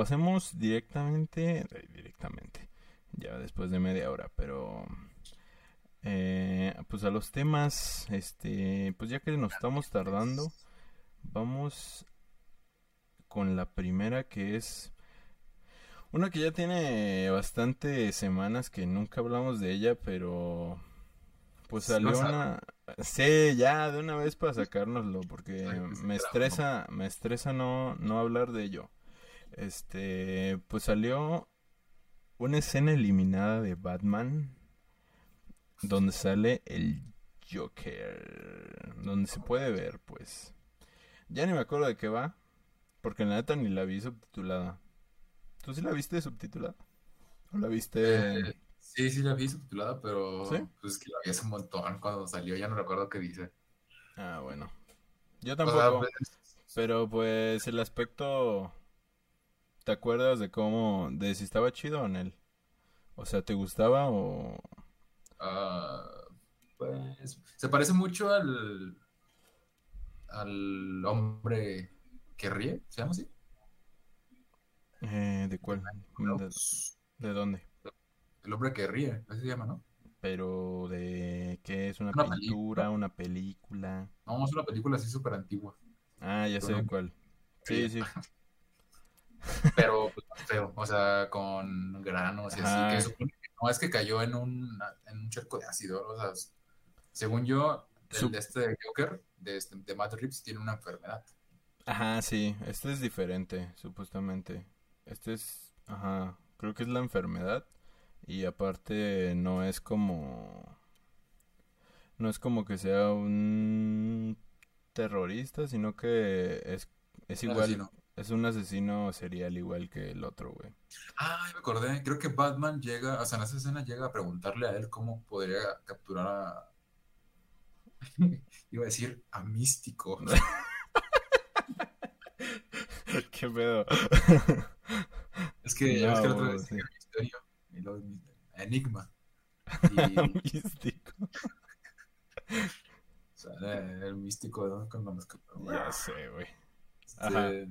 pasemos directamente, eh, directamente, ya después de media hora, pero eh, pues a los temas, este, pues ya que nos estamos tardando, vamos con la primera que es una que ya tiene bastantes semanas que nunca hablamos de ella, pero pues salió una... Sí, ya, de una vez para sacárnoslo, porque me estresa, me estresa no, no hablar de ello. Este, pues salió una escena eliminada de Batman donde sale el Joker, donde se puede ver, pues. Ya ni me acuerdo de qué va, porque en la neta ni la vi subtitulada. ¿Tú sí la viste subtitulada? ¿O la viste...? Eh, sí, sí la vi subtitulada, pero pues que la vi hace un montón cuando salió, ya no recuerdo qué dice. Ah, bueno. Yo tampoco. Pues, pero pues el aspecto... ¿Te acuerdas de cómo... de si estaba chido o en él? O sea, ¿te gustaba o...? Ah, pues se parece mucho al... al hombre que ríe, ¿se llama así? Eh, ¿De cuál? ¿De, dónde? El hombre que ríe, así se llama, ¿no? Pero de qué es una, pintura, una película. No, es una película así súper antigua. Ah, ya sé cuál. Sí, sí. Pero pues, feo, o sea, con granos y así. Que no es que cayó en un, en un charco de ácido, o sea, según yo, el de este Joker, de, este, de Matt Reeves, tiene una enfermedad. Ajá, sí, este es diferente, supuestamente. Este es, ajá, creo que es la enfermedad y aparte no es como no es como que sea un terrorista, sino que es, es igual, es un asesino serial igual que el otro, güey. Ah, me acordé, creo que Batman llega, o sea, en esa escena llega a preguntarle a él cómo podría capturar a... Iba a decir a Místico. ¿Qué pedo? Es que, es que el otro vez misterio y luego enigma. Y... místico. o sea, el místico ¿no? cuando nos Ya sé, güey. Este,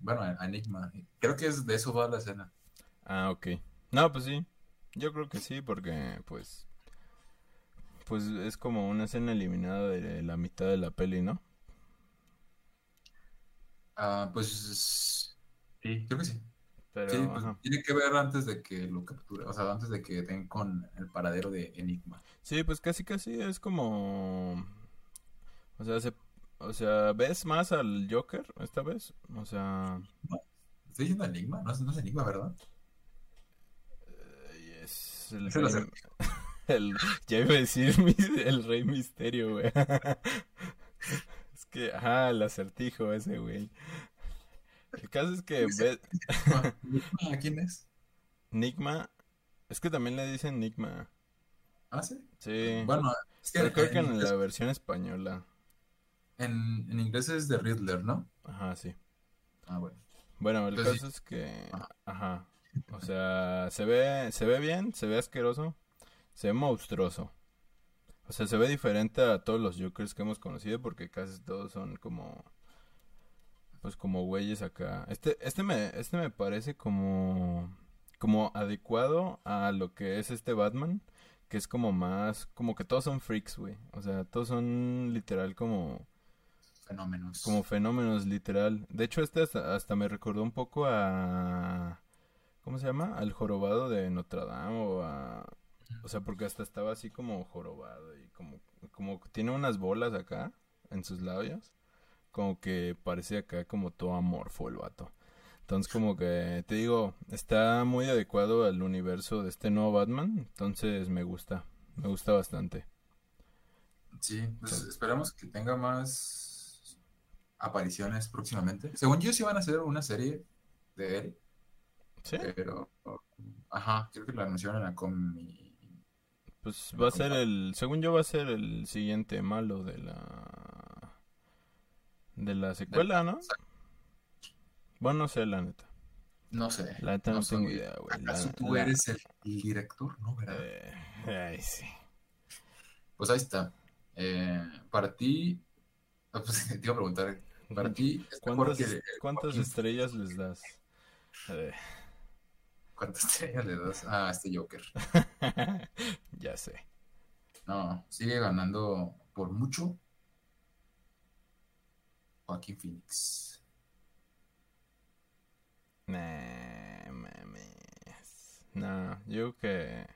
bueno, enigma. Creo que es de eso va la escena. Ah, ok. No, pues sí. Yo creo que sí, porque pues pues es como una escena eliminada de la mitad de la peli, ¿no? Ah, pues sí, creo que sí. Pero, sí, pues tiene que ver antes de que lo capture, o sea, antes de que den con el paradero de Enigma. Sí, pues casi casi es como o sea, se... o sea, ¿ves más al Joker esta vez? O sea, estoy diciendo Enigma, no es, no es Enigma, ¿verdad? Eh, es el, el, ya iba a decir el Rey Misterio, güey. que, ajá, el acertijo ese, güey. El caso es que... ¿A quién es? Nigma. Es que también le dicen Nigma. ¿Ah, sí? Sí. Bueno, es que... creo que en la versión española. En, en inglés es de Riddler, ¿no? Ajá, sí. Ah, bueno. Bueno, el caso es que... Ajá. O sea, se ve, se ve bien, se ve asqueroso, se ve monstruoso. O sea, se ve diferente a todos los Jokers que hemos conocido porque casi todos son como pues como güeyes acá. Este este me este me parece como como adecuado a lo que es este Batman, que es como más como que todos son freaks, güey. O sea, todos son literal como fenómenos. Como fenómenos literal. De hecho, este hasta, hasta me recordó un poco a ¿cómo se llama? Al jorobado de Notre Dame o a o sea, porque hasta estaba así como jorobado y como, como tiene unas bolas acá en sus labios. Como que parece acá como todo amorfo el vato. Entonces como que te digo, está muy adecuado al universo de este nuevo Batman. Entonces me gusta, me gusta bastante. Sí, pues esperamos que tenga más apariciones próximamente. Según yo sí van a hacer una serie de él. Sí. Pero, ajá, creo que lo anunciaron en la Comic pues va a ser el, según yo va a ser el siguiente malo de la de la secuela, ¿no? Bueno, no sé la neta. No sé. La neta no, tengo idea, güey. ¿Acaso tú eres el, director? No, ¿verdad? Eh, ay, sí. Pues ahí está. Eh, para ti, pues, te iba a preguntar, para ti, ¿cuántas, ¿cuántas estrellas les das? Eh. ¿Cuántas estrellas le das a este Joker? ya sé. No, sigue ganando por mucho Joaquín Phoenix. Nah, mames. No, yo que.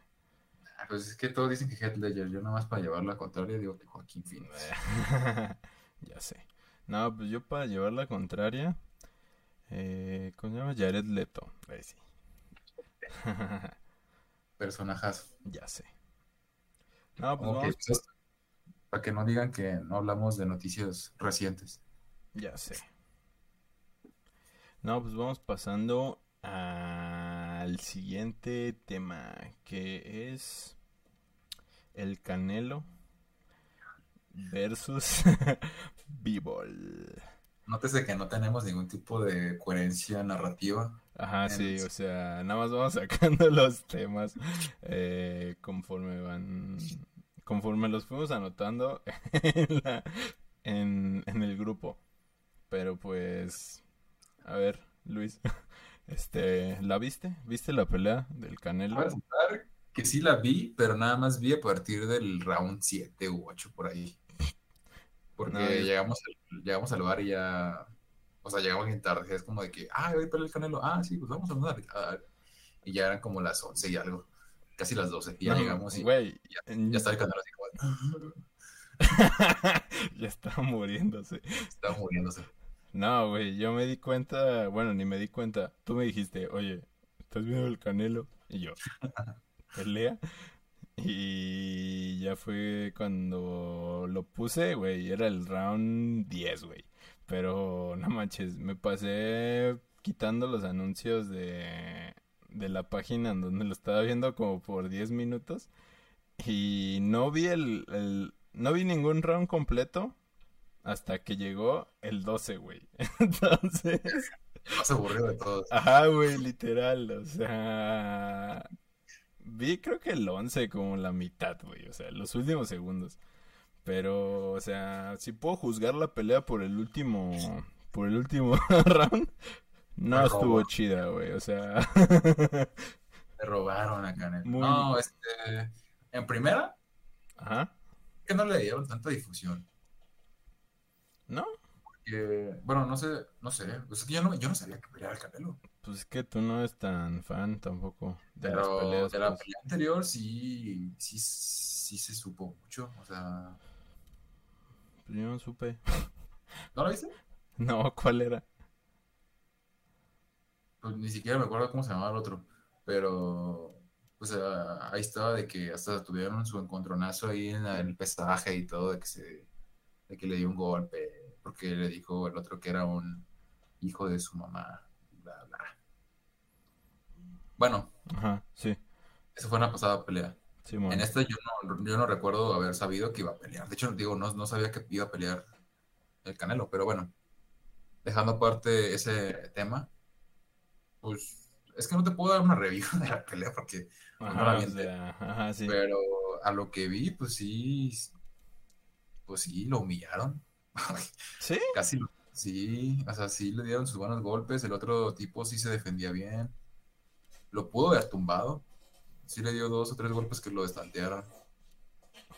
Ah, pues es que todos dicen que Heath Ledger. Yo nada más para llevar la contraria digo que Joaquín Phoenix. ya sé. No, pues yo para llevar la contraria. Eh, ¿Cómo se llama? Jared Leto. Ahí sí. Personajazo. Ya sé. No, pues vamos. Pues para que no digan que no hablamos de noticias recientes. Ya sé. No, pues vamos pasando al siguiente tema, que es el Canelo versus B-Ball. Nótese que no tenemos ningún tipo de coherencia narrativa. Ajá, sí, o sea, nada más vamos sacando los temas eh, conforme van, conforme los fuimos anotando en, en el grupo. Pero pues, a ver, Luis, este, ¿la viste? ¿Viste la pelea del Canelo? que sí la vi, pero nada más vi a partir del round 7 u 8 por ahí. Porque llegamos, al, llegamos al lugar y ya, o sea, llegamos bien tarde, es como de que, ah, voy a pelear el Canelo, ah, sí, pues vamos a andar. Y ya eran como las 11 y algo, casi las 12, y ya llegamos y ya, ya, está el Canelo así como... ya estaba muriéndose. Estaba muriéndose. No, güey, yo me di cuenta, bueno, ni me di cuenta. Tú me dijiste, oye, ¿estás viendo el Canelo? Y yo, pelea. Y ya fue cuando lo puse, güey, era el round 10, güey. Pero no manches, me pasé quitando los anuncios de, de la página en donde lo estaba viendo como por 10 minutos. Y no vi el, el no vi ningún round completo hasta que llegó el 12, güey. Entonces. Más aburrido de todos. Ajá, güey, literal. O sea. Vi creo que el 11 como la mitad, güey. O sea, los últimos segundos. Pero, o sea, si puedo juzgar la pelea por el último. Por el último round. No estuvo chida, güey. O sea. Me robaron acá en el... No, este. En primera. Ajá. Que no le dieron tanta difusión. ¿No? bueno, no sé, no sé. Yo no, yo no sabía que peleaba el Canelo. Pues es que tú no eres tan fan tampoco de las peleas. De la pues. pelea anterior sí, sí, sí se supo mucho. O sea. Pues yo no supe. ¿No lo viste? No, ¿cuál era? Pues ni siquiera me acuerdo cómo se llamaba el otro. Pero. Pues ahí estaba de que hasta tuvieron su encontronazo ahí en el pesaje y todo, de que se. de que le dio un golpe porque le dijo el otro que era un hijo de su mamá, bla. Bueno. Ajá, sí. Esa fue una pasada pelea. en esta yo no, yo no recuerdo haber sabido que iba a pelear. De hecho, digo, no, no sabía que iba a pelear el Canelo, pero bueno, dejando aparte ese tema, pues es que no te puedo dar una review de la pelea porque ajá, sí. Pero a lo que vi, pues sí, pues sí, lo humillaron. ¿Sí? Casi, sí, o sea, sí le dieron sus buenos golpes, el otro tipo sí se defendía bien, lo pudo haber tumbado, sí le dio dos o tres golpes que lo destantearon.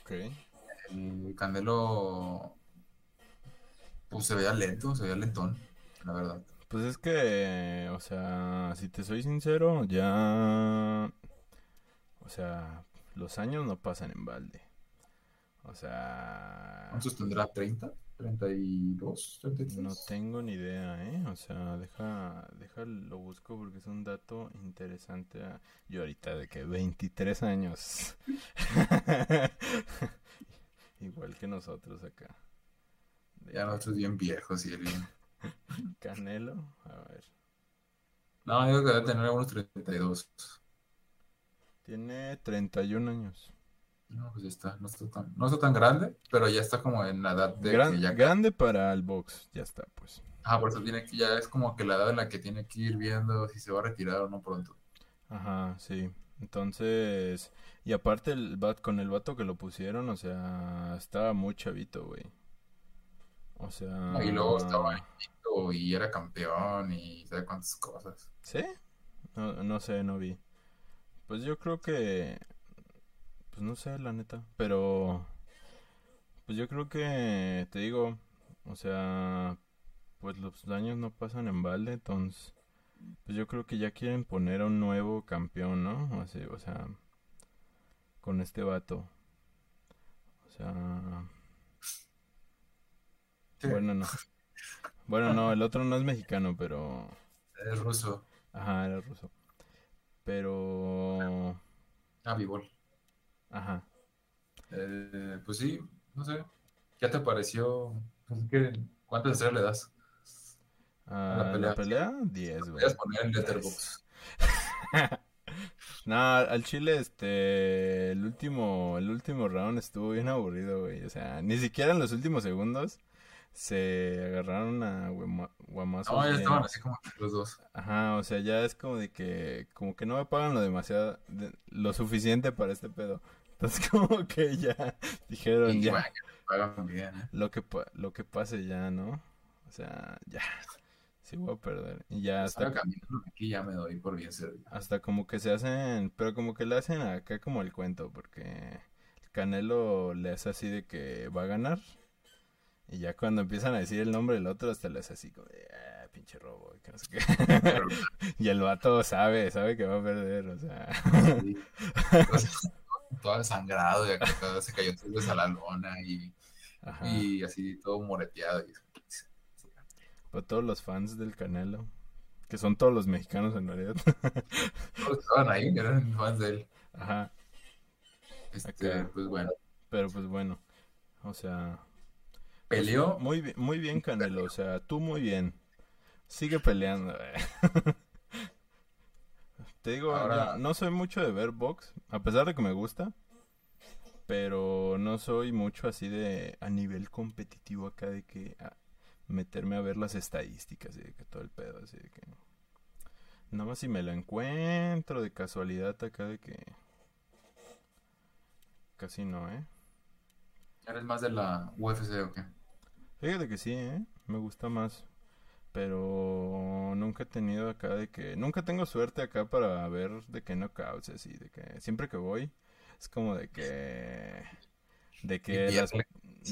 Ok. El Candelo, pues se veía lento, se veía lentón, la verdad. Pues es que, o sea, si te soy sincero, ya, o sea, los años no pasan en balde. O sea... ¿Cuántos tendrá? ¿30? 32, 33. No tengo ni idea, ¿eh? O sea, deja, deja lo busco porque es un dato interesante. Yo ahorita de que 23 años. Igual que nosotros acá. Ya nosotros bien viejos y bien. Canelo, a ver. No, digo que debe tener unos 32. Tiene 31 años. No, pues ya está, no está tan, no está tan grande, pero ya está como en la edad de que ya... Grande para el box, ya está, pues. Ah, por eso tiene que, ya es como que la edad en la que tiene que ir viendo si se va a retirar o no pronto. Ajá, sí. Entonces, y aparte el bat, con el vato que lo pusieron, o sea, estaba muy chavito, güey. O sea... y luego estaba y era campeón y sabe cuántas cosas. ¿Sí? No, no sé, no vi. Pues yo creo que... Pues no sé, la neta. Pero... Pues yo creo que... Te digo... O sea... Pues los daños no pasan en balde, entonces... Pues yo creo que ya quieren poner a un nuevo campeón, ¿no? Así, o sea... Con este vato. O sea... Bueno, no. Bueno, no, el otro no es mexicano, pero... Es ruso. Ajá, era ruso. Pero... Ah, Bibol. Ajá. Eh, pues sí, no sé. ¿Qué te pareció? Pues ¿Cuántas estrellas le das? a la pelea? La pelea 10, güey. Poner en Letterboxd. no, al Chile, este, el último, el último round estuvo bien aburrido, güey. O sea, ni siquiera en los últimos segundos se agarraron a guamazos. No, ya estaban así como los dos. Ajá, o sea, ya es como de que, como que no me pagan lo demasiado, lo suficiente para este pedo. Entonces como que ya dijeron ya. ¿eh? Lo que lo que pase ya, ¿no? O sea, ya. Sí voy a perder. Y ya hasta aquí ya me doy por bien servido. Hasta como que se hacen, pero como que le hacen acá como el cuento, porque el Canelo le hace así de que va a ganar y ya cuando empiezan a decir el nombre del otro, hasta les así como de, ah, pinche robo, que no sé qué. y el vato sabe, sabe que va a perder, o sea. todo desangrado y acá se cayó todo a la lona y, y así todo moreteado. Y... Para todos los fans del Canelo, que son todos los mexicanos en realidad. todos estaban ahí, eran fans de él. Ajá. Este, pues bueno. Pero pues bueno, o sea, Peleó. Muy, bien, muy bien, Canelo. O sea, tú muy bien. Sigue peleando. Eh. Te digo, no soy mucho de ver box, a pesar de que me gusta. Pero no soy mucho así de a nivel competitivo acá de que meterme a ver las estadísticas y de que todo el pedo, así de que nada más si me lo encuentro de casualidad acá de que casi no, ¿eh? ¿Eres más de la UFC o qué? Fíjate que sí, ¿eh? Me gusta más. Pero nunca he tenido acá de que... Nunca tengo suerte acá para ver de que no causes así. De que siempre que voy es como de que... De que las,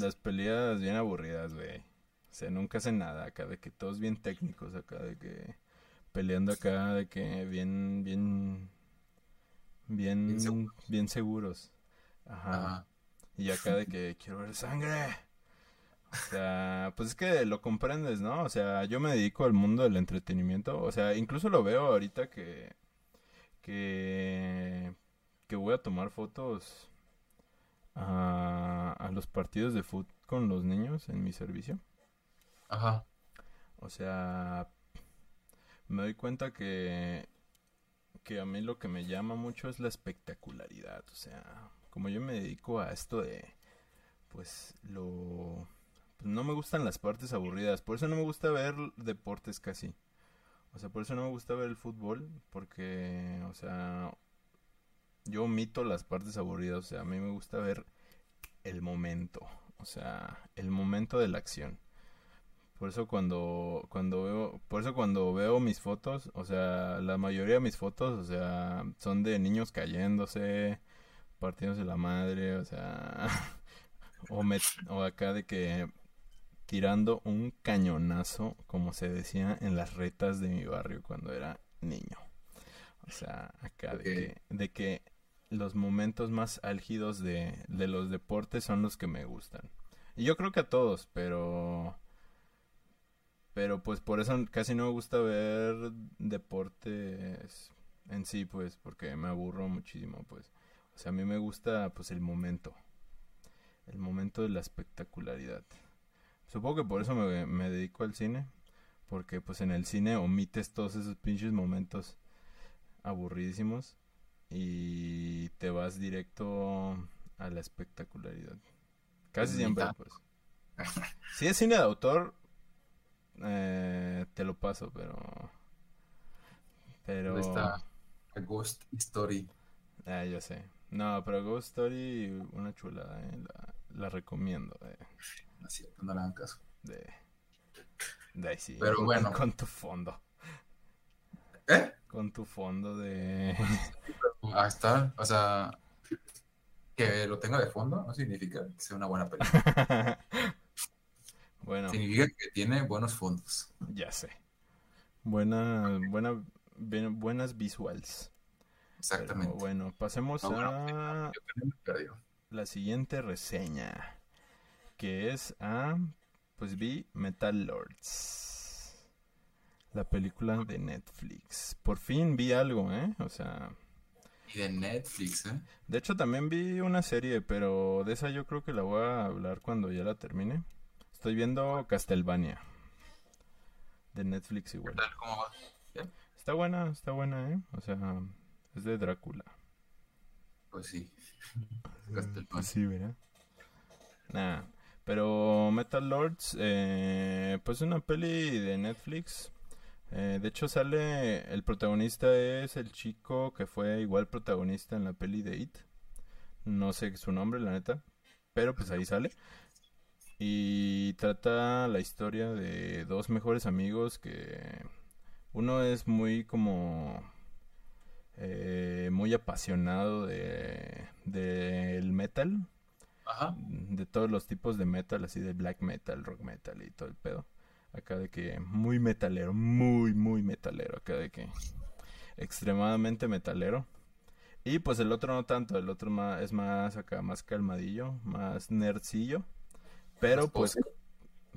las peleas bien aburridas, güey. O sea, nunca hacen nada acá. De que todos bien técnicos acá. De que peleando acá. De que bien, bien... Bien, bien, seguros. Ajá. Y acá de que quiero ver sangre. O sea, pues es que lo comprendes, ¿no? O sea, yo me dedico al mundo del entretenimiento. O sea, incluso lo veo ahorita que. que. que voy a tomar fotos a, a los partidos de fútbol con los niños en mi servicio. Ajá. O sea, me doy cuenta que. que a mí lo que me llama mucho es la espectacularidad. O sea, como yo me dedico a esto de. pues lo no me gustan las partes aburridas. Por eso no me gusta ver deportes casi. O sea, por eso no me gusta ver el fútbol. Porque, o sea, yo omito las partes aburridas. O sea, a mí me gusta ver el momento. O sea, el momento de la acción. Por eso cuando, cuando veo, por eso cuando veo mis fotos, o sea, la mayoría de mis fotos, o sea, son de niños cayéndose, partiéndose la madre, o sea, o, o acá de que tirando un cañonazo, como se decía en las retas de mi barrio cuando era niño. O sea, acá de, que, de que los momentos más álgidos de, de los deportes son los que me gustan. Y yo creo que a todos, pero... Pero pues por eso casi no me gusta ver deportes en sí, pues, porque me aburro muchísimo, pues. O sea, a mí me gusta, pues, el momento. El momento de la espectacularidad. Supongo que por eso me, dedico al cine. Porque pues en el cine omites todos esos pinches momentos aburridísimos. Y te vas directo a la espectacularidad. Casi siempre, pues. Si es cine de autor, eh, te lo paso, pero. Pero. está Ghost Story. Ah, ya sé. No, pero Ghost Story, una chulada, eh. la, la recomiendo. Eh no es cierto, no le hagan caso. De, de ahí sí. Pero bueno. Con tu fondo. ¿Eh? Con tu fondo de... Ahí está, o sea, que lo tenga de fondo no significa que sea una buena película. bueno. Significa que tiene buenos fondos. Ya sé. Buena, buena, buenas visuals. Exactamente. bueno, pasemos a la siguiente reseña, que es a, pues vi Metal Lords, la película de Netflix. Por fin vi algo, ¿eh? O sea... Y de Netflix, ¿eh? De hecho, también vi una serie, pero de esa yo creo que la voy a hablar cuando ya la termine. Estoy viendo Castlevania. De Netflix igual. ¿Cómo va? Está buena, está buena, ¿eh? O sea, es de Drácula. Pues sí. pues sí, ¿verdad? Nah. Pero Metal Lords, eh, pues una peli de Netflix. Eh, de hecho sale, el protagonista es el chico que fue igual protagonista en la peli de It. No sé su nombre, la neta. Pero pues ahí sale. Y trata la historia de dos mejores amigos que uno es muy como eh, muy apasionado de del metal Ajá. de todos los tipos de metal así de black metal rock metal y todo el pedo acá de que muy metalero muy muy metalero acá de que extremadamente metalero y pues el otro no tanto el otro es más acá más calmadillo más nerdcillo pero pues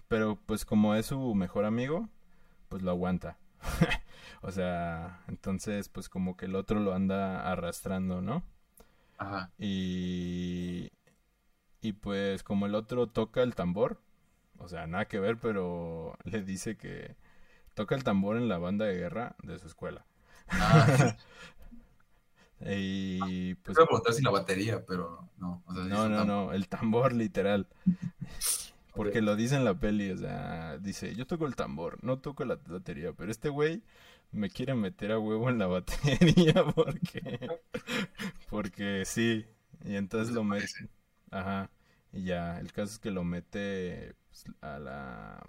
pero pues como es su mejor amigo pues lo aguanta o sea, entonces pues como que el otro lo anda arrastrando, ¿no? Ajá. Y y pues como el otro toca el tambor, o sea, nada que ver, pero le dice que toca el tambor en la banda de guerra de su escuela. Ah. y pues... preguntar si la batería, pero no. no, no, no, el tambor literal. Porque lo dice en la peli, o sea, dice, yo toco el tambor, no toco la batería, pero este güey me quiere meter a huevo en la batería porque, porque sí, y entonces lo mete, ajá, y ya, el caso es que lo mete pues, a la,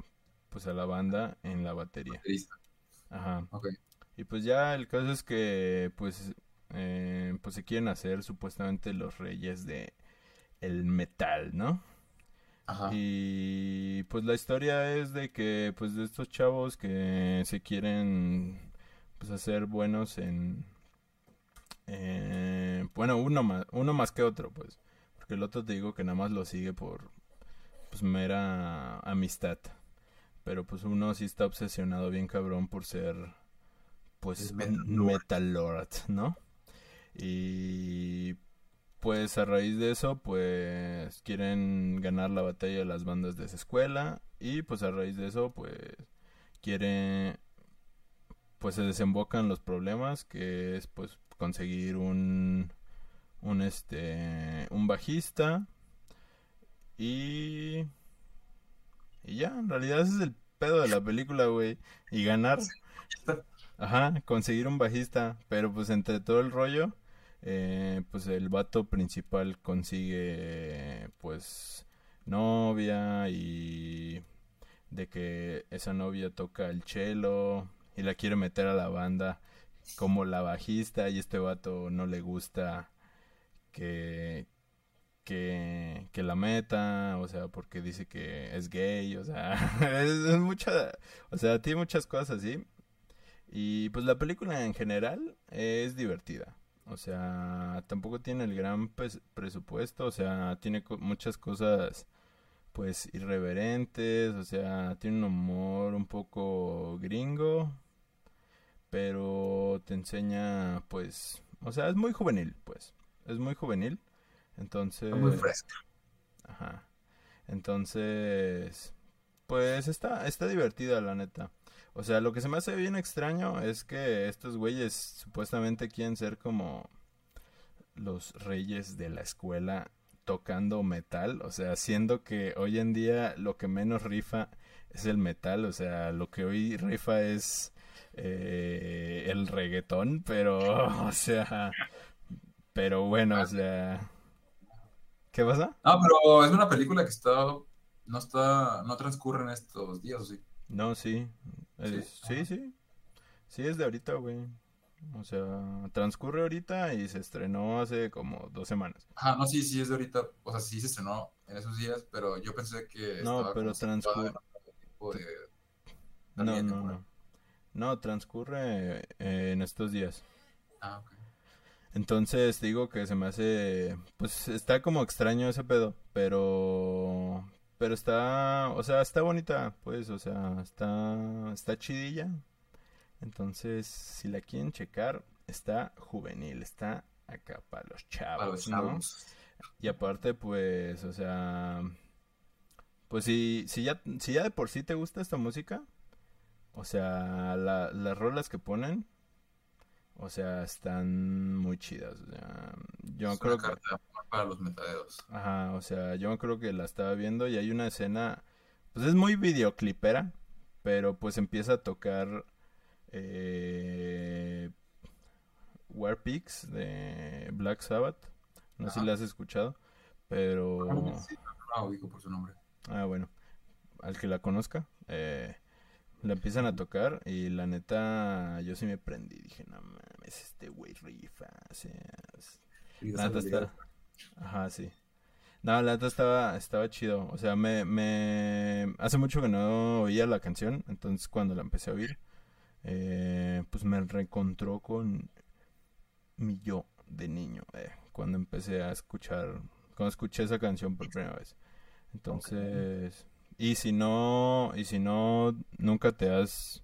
pues a la banda en la batería. Ajá. Y pues ya el caso es que, pues, eh, pues se quieren hacer supuestamente los reyes de el metal, ¿no? Y pues la historia es de que pues de estos chavos que se quieren pues hacer buenos en eh, bueno, uno más uno más que otro, pues, porque el otro te digo que nada más lo sigue por pues mera amistad. Pero pues uno sí está obsesionado bien cabrón por ser pues metal lord, ¿no? Y pues a raíz de eso, pues quieren ganar la batalla de las bandas de esa escuela y pues a raíz de eso, pues quieren, pues se desembocan los problemas que es pues conseguir un, un este, un bajista y, y ya, en realidad ese es el pedo de la película, güey, y ganar. Ajá, conseguir un bajista, pero pues entre todo el rollo eh, pues el vato principal consigue pues novia y de que esa novia toca el cello y la quiere meter a la banda como la bajista y este vato no le gusta que que, la meta, o sea, porque dice que es gay, o sea, es, mucha, o sea, tiene muchas cosas así. Y pues la película en general es divertida. O sea, tampoco tiene el gran presupuesto, o sea, tiene muchas cosas pues irreverentes, o sea, tiene un humor un poco gringo, pero te enseña pues, o sea, es muy juvenil, pues, es muy juvenil, entonces... muy fresco. Ajá. Entonces, pues está, está divertida la neta. O sea, lo que se me hace bien extraño es que estos güeyes supuestamente quieren ser como los reyes de la escuela tocando metal, o sea, siendo que hoy en día lo que menos rifa es el metal, o sea, lo que hoy rifa es eh, el reggaetón, pero, o sea, pero bueno, o sea, ¿qué pasa? No, pero es una película que está no está, no transcurre en estos días, sí? No, sí. sí, sí. Sí, es de ahorita, güey. O sea, transcurre ahorita y se estrenó hace como dos semanas. Ah, no, sí, sí, es de ahorita. O sea, sí se estrenó en esos días, pero yo pensé que. No, pero transcurre. No, no, no. No, transcurre eh, en estos días. Ah, ok. Entonces digo que se me hace, pues está como extraño ese pedo, pero, pero está, o sea, está bonita, pues, o sea, está, está chidilla. Entonces, si la quieren checar, está juvenil, está acá para los chavos, ¿no? Y aparte, pues, o sea, pues si, si ya, si ya de por sí te gusta esta música, o sea, las rolas que ponen, o sea, están muy chidas. O sea, yo es creo una carta para los metadedos. Ajá, o sea, yo creo que la estaba viendo y hay una escena, pues es muy videoclipera, pero pues empieza a tocar eh, War Pigs de Black Sabbath. No sé si la has escuchado, pero... Ah, por su nombre. Ah, bueno, al que la conozca. Eh, la empiezan a tocar y la neta yo sí me prendí. Dije, no mames, este güey rifa. la neta está... Ajá, sí. No, la neta estaba, estaba chido. O sea, me, me... Hace mucho que no oía la canción. Entonces cuando la empecé a oír, eh, pues me reencontró con mi yo de niño. Eh, cuando empecé a escuchar... Cuando escuché esa canción por primera vez. Entonces... Y si no, y si no, nunca te has,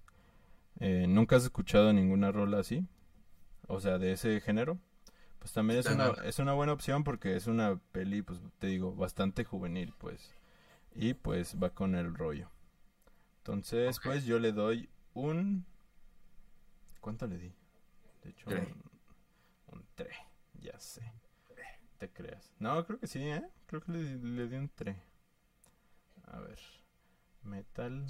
eh, nunca has escuchado ninguna rola así, o sea, de ese género, pues también es una, es una buena opción porque es una peli, pues te digo, bastante juvenil, pues, y pues va con el rollo. Entonces, pues yo le doy un, ¿cuánto le di? De hecho, un 3, ya sé. Te creas. No, creo que sí, ¿eh? Creo que le, le di un 3. A ver. Metal.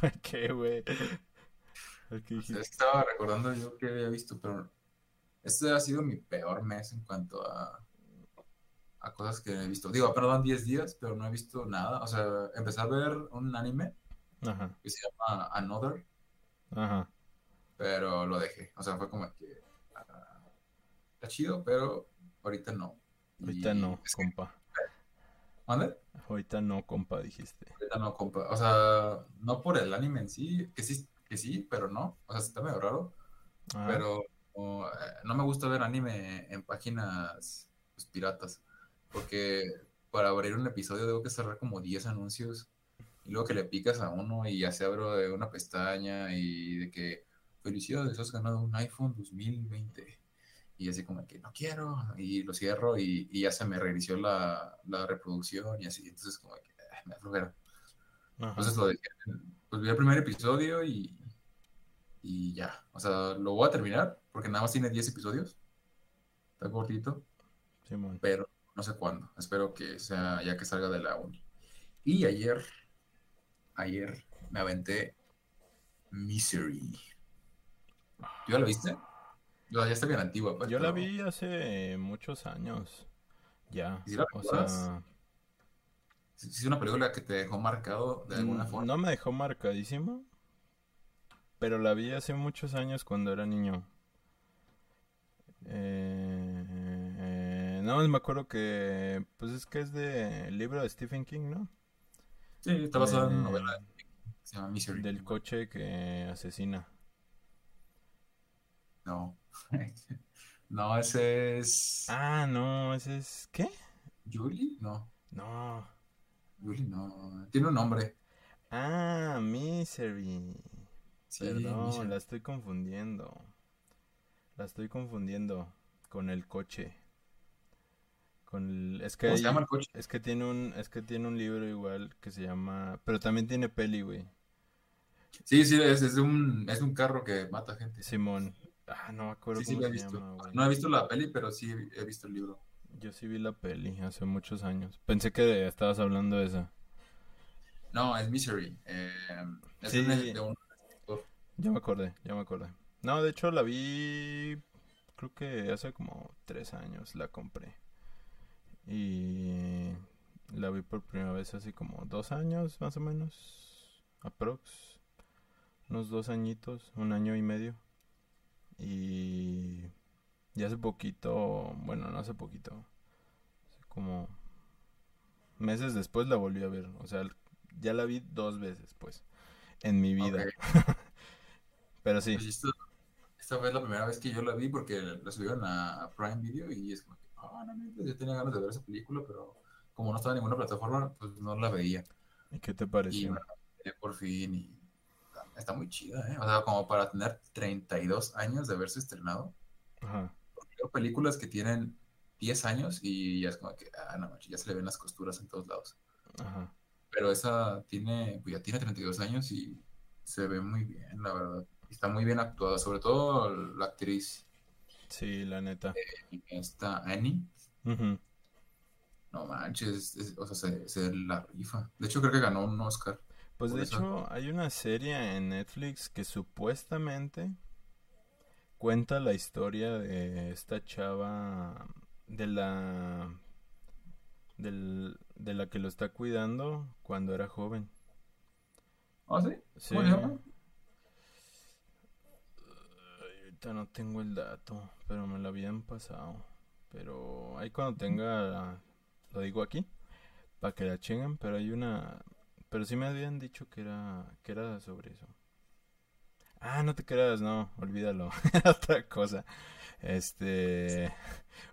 ¿Qué, güey? Estaba recordando yo que había visto, pero este ha sido mi peor mes en cuanto a, a cosas que he visto. Digo, perdón, 10 días, pero no he visto nada. O sea, empecé a ver un anime Ajá. que se llama Another. Ajá. Pero lo dejé. O sea, fue como que. Uh, está chido, pero ahorita no. Ahorita no, compa. Ahorita no, compa, dijiste. Ahorita no, compa. O sea, no por el anime en sí, que sí, que sí, pero no. O sea, está medio raro. Ah. Pero eh, no me gusta ver anime en páginas pues, piratas. Porque para abrir un episodio debo que cerrar como 10 anuncios. Y luego que le picas a uno y ya se abre una pestaña y de que felicidades, has ganado un iPhone 2020 y así como que no quiero, y lo cierro y, ya se me reinició la, reproducción y así, entonces como que me aflojera. Entonces lo dejé, pues vi el primer episodio y, y ya, o sea, lo voy a terminar porque nada más tiene 10 episodios, está cortito, pero no sé cuándo, espero que sea ya que salga de la uni. Y ayer, ayer me aventé Misery. ¿Tú ya lo viste? Ya está bien antigua. Pues, Yo la vi hace muchos años. Ya. o sea. es una película que te dejó marcado de alguna mm, forma. No me dejó marcadísimo. Pero la vi hace muchos años cuando era niño. Eh, no, me acuerdo que. Pues es que es de libro de Stephen King, ¿no? Sí, está basado en una novela. Se llama Misery. Del coche que asesina. No. no, ese es. Ah, no, ese es. ¿Qué? ¿Julie? No. No. Julie no. Tiene un nombre. Ah, Misery. Sí, Perdón, la estoy confundiendo. La estoy confundiendo con el coche. Con el... es que ¿Cómo se llama el coche? Es que tiene un es que tiene un libro igual que se llama, pero también tiene peli, güey. Sí, sí, es, es un es un carro que mata gente. Simón, Ah, no me acuerdo cómo se llama, No he visto la peli, pero sí he visto el libro. Yo sí vi la peli hace muchos años. Pensé que estabas hablando de esa. No, es Misery. Eh, es sí. de un Ya me acordé, ya me acordé. No, de hecho la vi, creo que hace como tres años la compré. Y La vi por primera vez hace como dos años, más o menos. Aprox. Unos dos añitos, un año y medio. Y... Y hace poquito, bueno, no hace poquito. Como meses después la volví a ver. O sea, ya la vi dos veces, pues, en mi vida. Pero sí. Pues esta, fue la primera vez que yo la vi porque la subieron a Prime Video y es como que, ah, no, no, yo tenía ganas de ver esa película, pero como no estaba en ninguna plataforma, pues no la veía. ¿Y qué te pareció? Y por fin y está muy chida, ¿eh? O sea, como para tener 32 años de haberse estrenado. Ajá. Porque hay películas que tienen 10 años y ya es como que, ah, no, ya se le ven las costuras en todos lados. Ajá. Pero esa tiene, pues ya tiene 32 años y se ve muy bien, la verdad. Está muy bien actuada, sobre todo la actriz. Sí, la neta. Eh, esta Annie. No manches, o sea, se, la rifa. De hecho, creo que ganó un Oscar. Pues de hecho, hay una serie en Netflix que supuestamente cuenta la historia de esta chava de la del, de la que lo está cuidando cuando era joven. ¿Ah, sí? Sí. ahorita no tengo el dato, pero me lo habían pasado. Pero ahí cuando tenga, lo digo aquí, para que la chingan, pero hay una... Pero sí me habían dicho que era, que era sobre eso. Ah, no te creas, no, olvídalo. Era otra cosa. Este.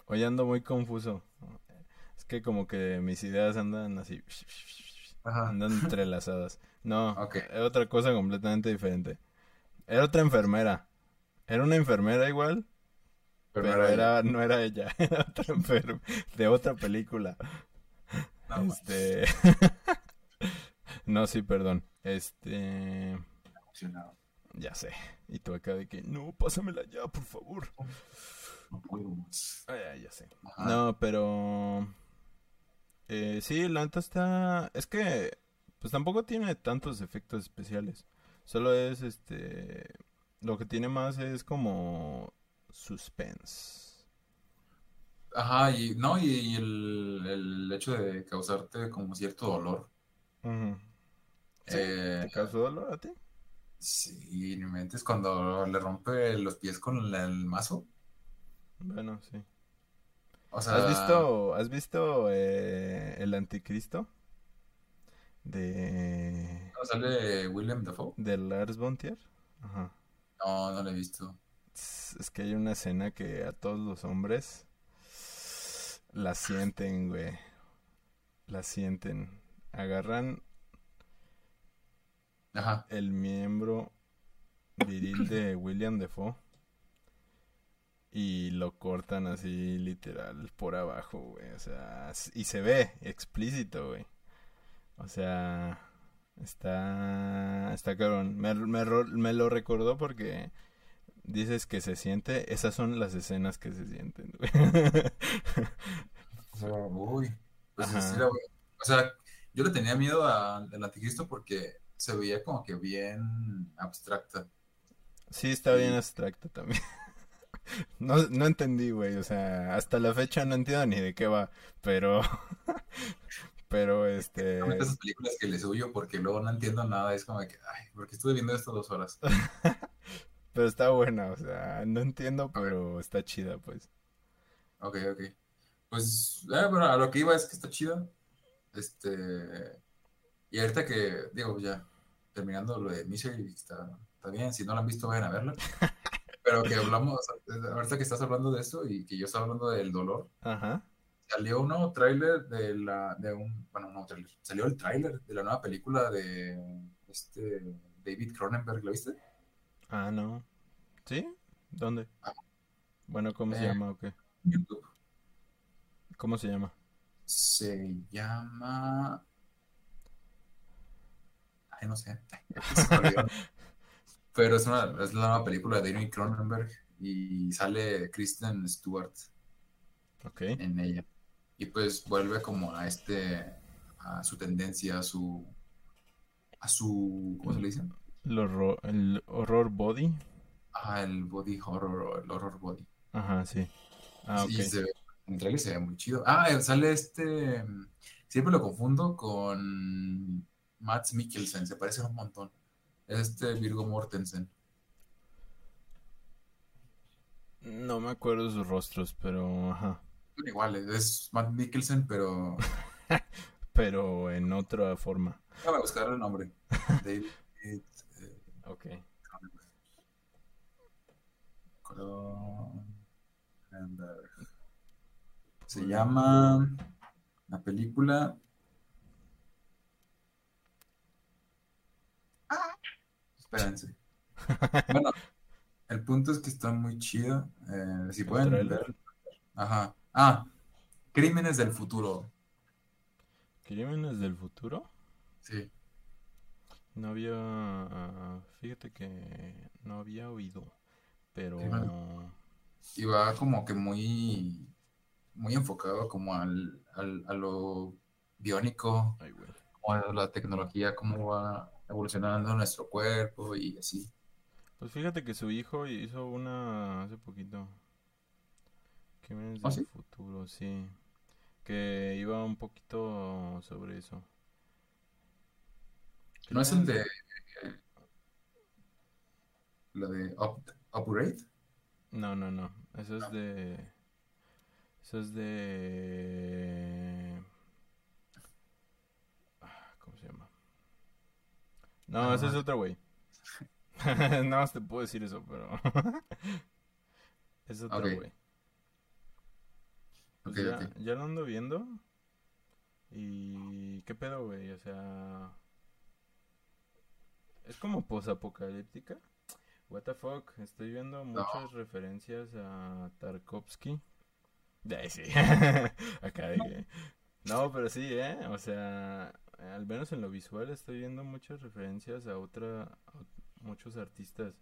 Hoy ando muy confuso. Es que como que mis ideas andan así. Andan entrelazadas. No, era otra cosa completamente diferente. Era otra enfermera. Era una enfermera igual. Pero, era, no era ella. Era otra enfermera. De otra película. No, este. no, sí, perdón. Este. Ya sé. Y tú acá de que, no, pásamela ya, por favor. No puedo más. Ah, ya, sé. No, pero... Eh, sí, la neta está... Es que, pues tampoco tiene tantos efectos especiales. Solo es, este... Lo que tiene más es como suspense. Ajá, y no, y, el, el, hecho de causarte como cierto dolor. Eh, ¿Te causó dolor a ti? Sí, me mentes cuando le rompe los pies con el mazo. Bueno, sí. ¿Has visto, has visto eh, el anticristo? De... ¿No sale William Dafoe? De Lars von Ajá. No, no lo he visto. Es que hay una escena que a todos los hombres la sienten, güey. La sienten. Agarran el miembro viril de William Defoe. Y lo cortan así literal por abajo, güey. O sea, y se ve explícito, güey. O sea, está, está cabrón. Me, me, lo recordó porque dices que se siente. Esas son las escenas que se sienten, güey. Uy, pues o sea, yo le tenía miedo al anticristo porque se veía como que bien abstracta. Sí, está bien abstracta también. No, no entendí, güey, o sea, hasta la fecha no entiendo ni de qué va, pero... pero este... esas películas que les huyo porque luego no entiendo nada, es como que, ay, porque estuve viendo esto dos horas. pero está buena, o sea, no entiendo, pero está chida, pues. Ok, ok. Pues, eh, bueno, a lo que iba es que está chida. Este... Y ahorita que, digo, ya, terminando lo de Misery, está, está bien, si no la han visto, vayan a verla. Pero que hablamos, ahorita que estás hablando de esto y que yo estaba hablando del dolor, Ajá. salió un nuevo tráiler de la, de un, bueno, no tráiler, salió el tráiler de la nueva película de este David Cronenberg, ¿lo viste? Ah, no. ¿Sí? ¿Dónde? Ah. Bueno, ¿cómo se eh, llama o qué? YouTube. ¿Cómo se llama? Se llama Ay, no sé. Pero es, una, es la nueva película de David Cronenberg y sale Kristen Stewart en ella. Y pues vuelve como a este, a su tendencia, a su, a su, ¿cómo se le dice? El horror, el horror body. Ah, el body horror, el horror body. Ajá, sí. Ah, sí, se ve, en trailer se ve muy chido. Ah, sale este, Siempre lo confundo con Mats Mikkelsen, se parece un montón. Este Virgo Mortensen. No me acuerdo sus rostros, pero ajá. Son iguales, es Matt Mikkelsen, pero. pero en otra forma. Déjame buscar el nombre. David. Eh, ok. Se llama la película. Espérense. Bueno, el punto es que está muy chido. Eh, si pueden ver. Ajá. Ah, Crímenes del futuro. ¿Crímenes del futuro? Sí. No había. Fíjate que no había oído. Pero. Y va como que muy. Muy enfocado como al, al a lo biónico. Ay, Como a la tecnología, cómo va evolucionando nuestro cuerpo y así. Pues fíjate que su hijo hizo una hace poquito. ¿Ah, del sí? futuro, sí. Que iba un poquito sobre eso. ¿No es el de. La de Up- Upgrade? No, no, no. Eso es de. Eso es de. Ah, ¿Cómo se llama? No, Ah, ese es otro güey. Nada más te puedo decir eso, pero. es otro güey. Pues ya, ya lo ando viendo. Y. ¿Qué pedo, güey? O sea. Es como posapocalíptica. What the fuck, estoy viendo muchas referencias a Tarkovsky. Ay, sí. Acá de que- No, pero sí, ¿eh? O sea, al menos en lo visual estoy viendo muchas referencias a otra, a muchos artistas.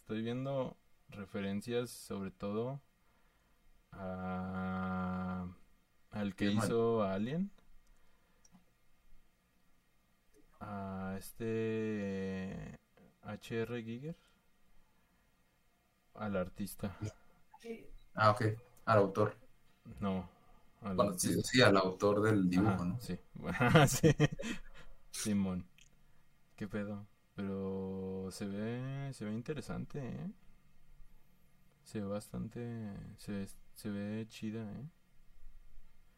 Estoy viendo referencias sobre todo a al que hizo Alien. A este H.R. Giger. Al artista. Ah, ok. Al autor. No, al Bueno, sí, sí, al autor del dibujo, Ajá, ¿no? sí. sí. Simón. ¿Qué pedo? Pero se ve, se ve interesante, ¿eh? Se ve bastante, se ve, se ve chida, ¿eh?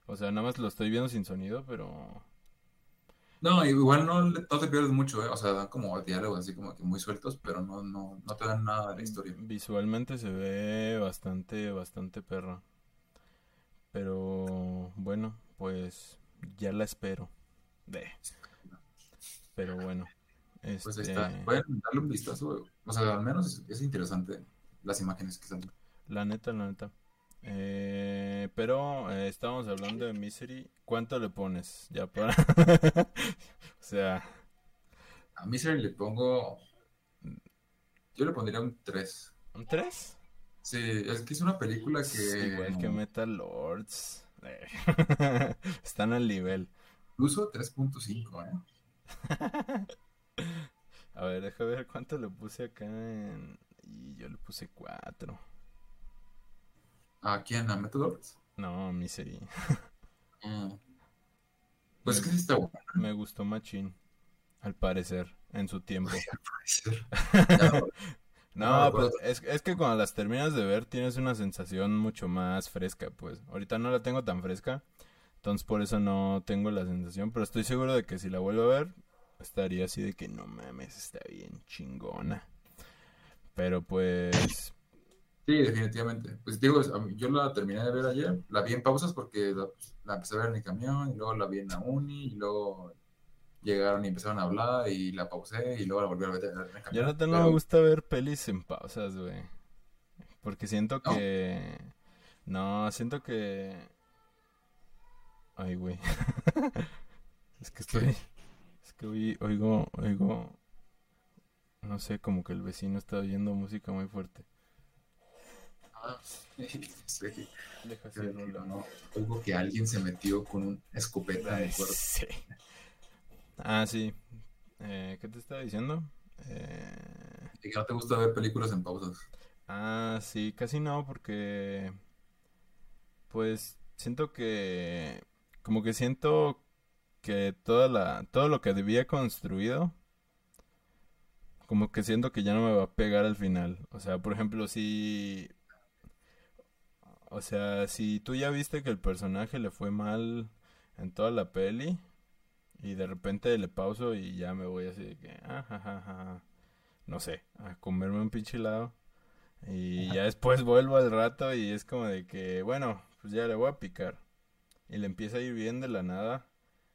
O sea, nada más lo estoy viendo sin sonido, pero No, igual no, no te pierdes mucho, ¿eh? O sea, dan como diálogos así como que muy sueltos, pero no, no, no te dan nada de la historia. visualmente se ve bastante, bastante perro. Pero bueno, pues ya la espero. De. Pero bueno, Pues ahí este, está. Pueden darle un vistazo. O sea, al menos es, es interesante las imágenes que salen. La neta, la neta. Eh, pero eh, estábamos hablando de Misery. ¿Cuánto le pones? Ya para. o sea, A Misery le pongo. Yo le pondría un 3. ¿un 3? Sí, es que es una película que. Igual que Metal Lords. Eh, Están al nivel. Incluso 3.5, ¿eh? A ver, deja ver cuánto le puse acá en... Y yo le puse 4. ¿A quién? ¿A Methodorts? No, Misery. Mm. Pues es que sí está bueno. Me gustó Machín. Al parecer, en su tiempo. Ya, No, No, pues es, es que cuando las terminas de ver tienes una sensación mucho más fresca, pues. Ahorita no la tengo tan fresca, entonces por eso no tengo la sensación, pero estoy seguro de que si la vuelvo a ver, estaría así de que no mames, está bien chingona. Pero pues, Sí, definitivamente. Pues digo, yo la terminé de ver ayer, la vi en pausas porque la, la empecé a ver en el camión, y luego la vi en la uni, y luego llegaron y empezaron a hablar, y la pausé, y luego la volví a ver en el ya camión. no te no Pero- me gusta ver pelis en pausas, güey. Porque siento que... No, siento que... Ay, güey. Es que estoy... Es que oí- oigo, oigo... No sé, como que el vecino está oyendo música muy fuerte. Ah, sí, Deja la- no. Oigo que alguien se metió con una escopeta el cuerpo. sí. Ah, sí. Eh, ¿qué te estaba diciendo? Eh, Y que no te gusta ver películas en pausas. Ah, sí, casi no, porque pues siento que como que siento que toda la, todo lo que había construido, como que siento que ya no me va a pegar al final. O sea, por ejemplo, si... O sea, si tú ya viste que el personaje le fue mal en toda la peli y de repente le pauso y ya me voy así de que, ah, no sé, a comerme un pinche helado y ya después vuelvo al rato y es como de que, bueno, pues ya le voy a picar. Y le empieza a ir bien de la nada.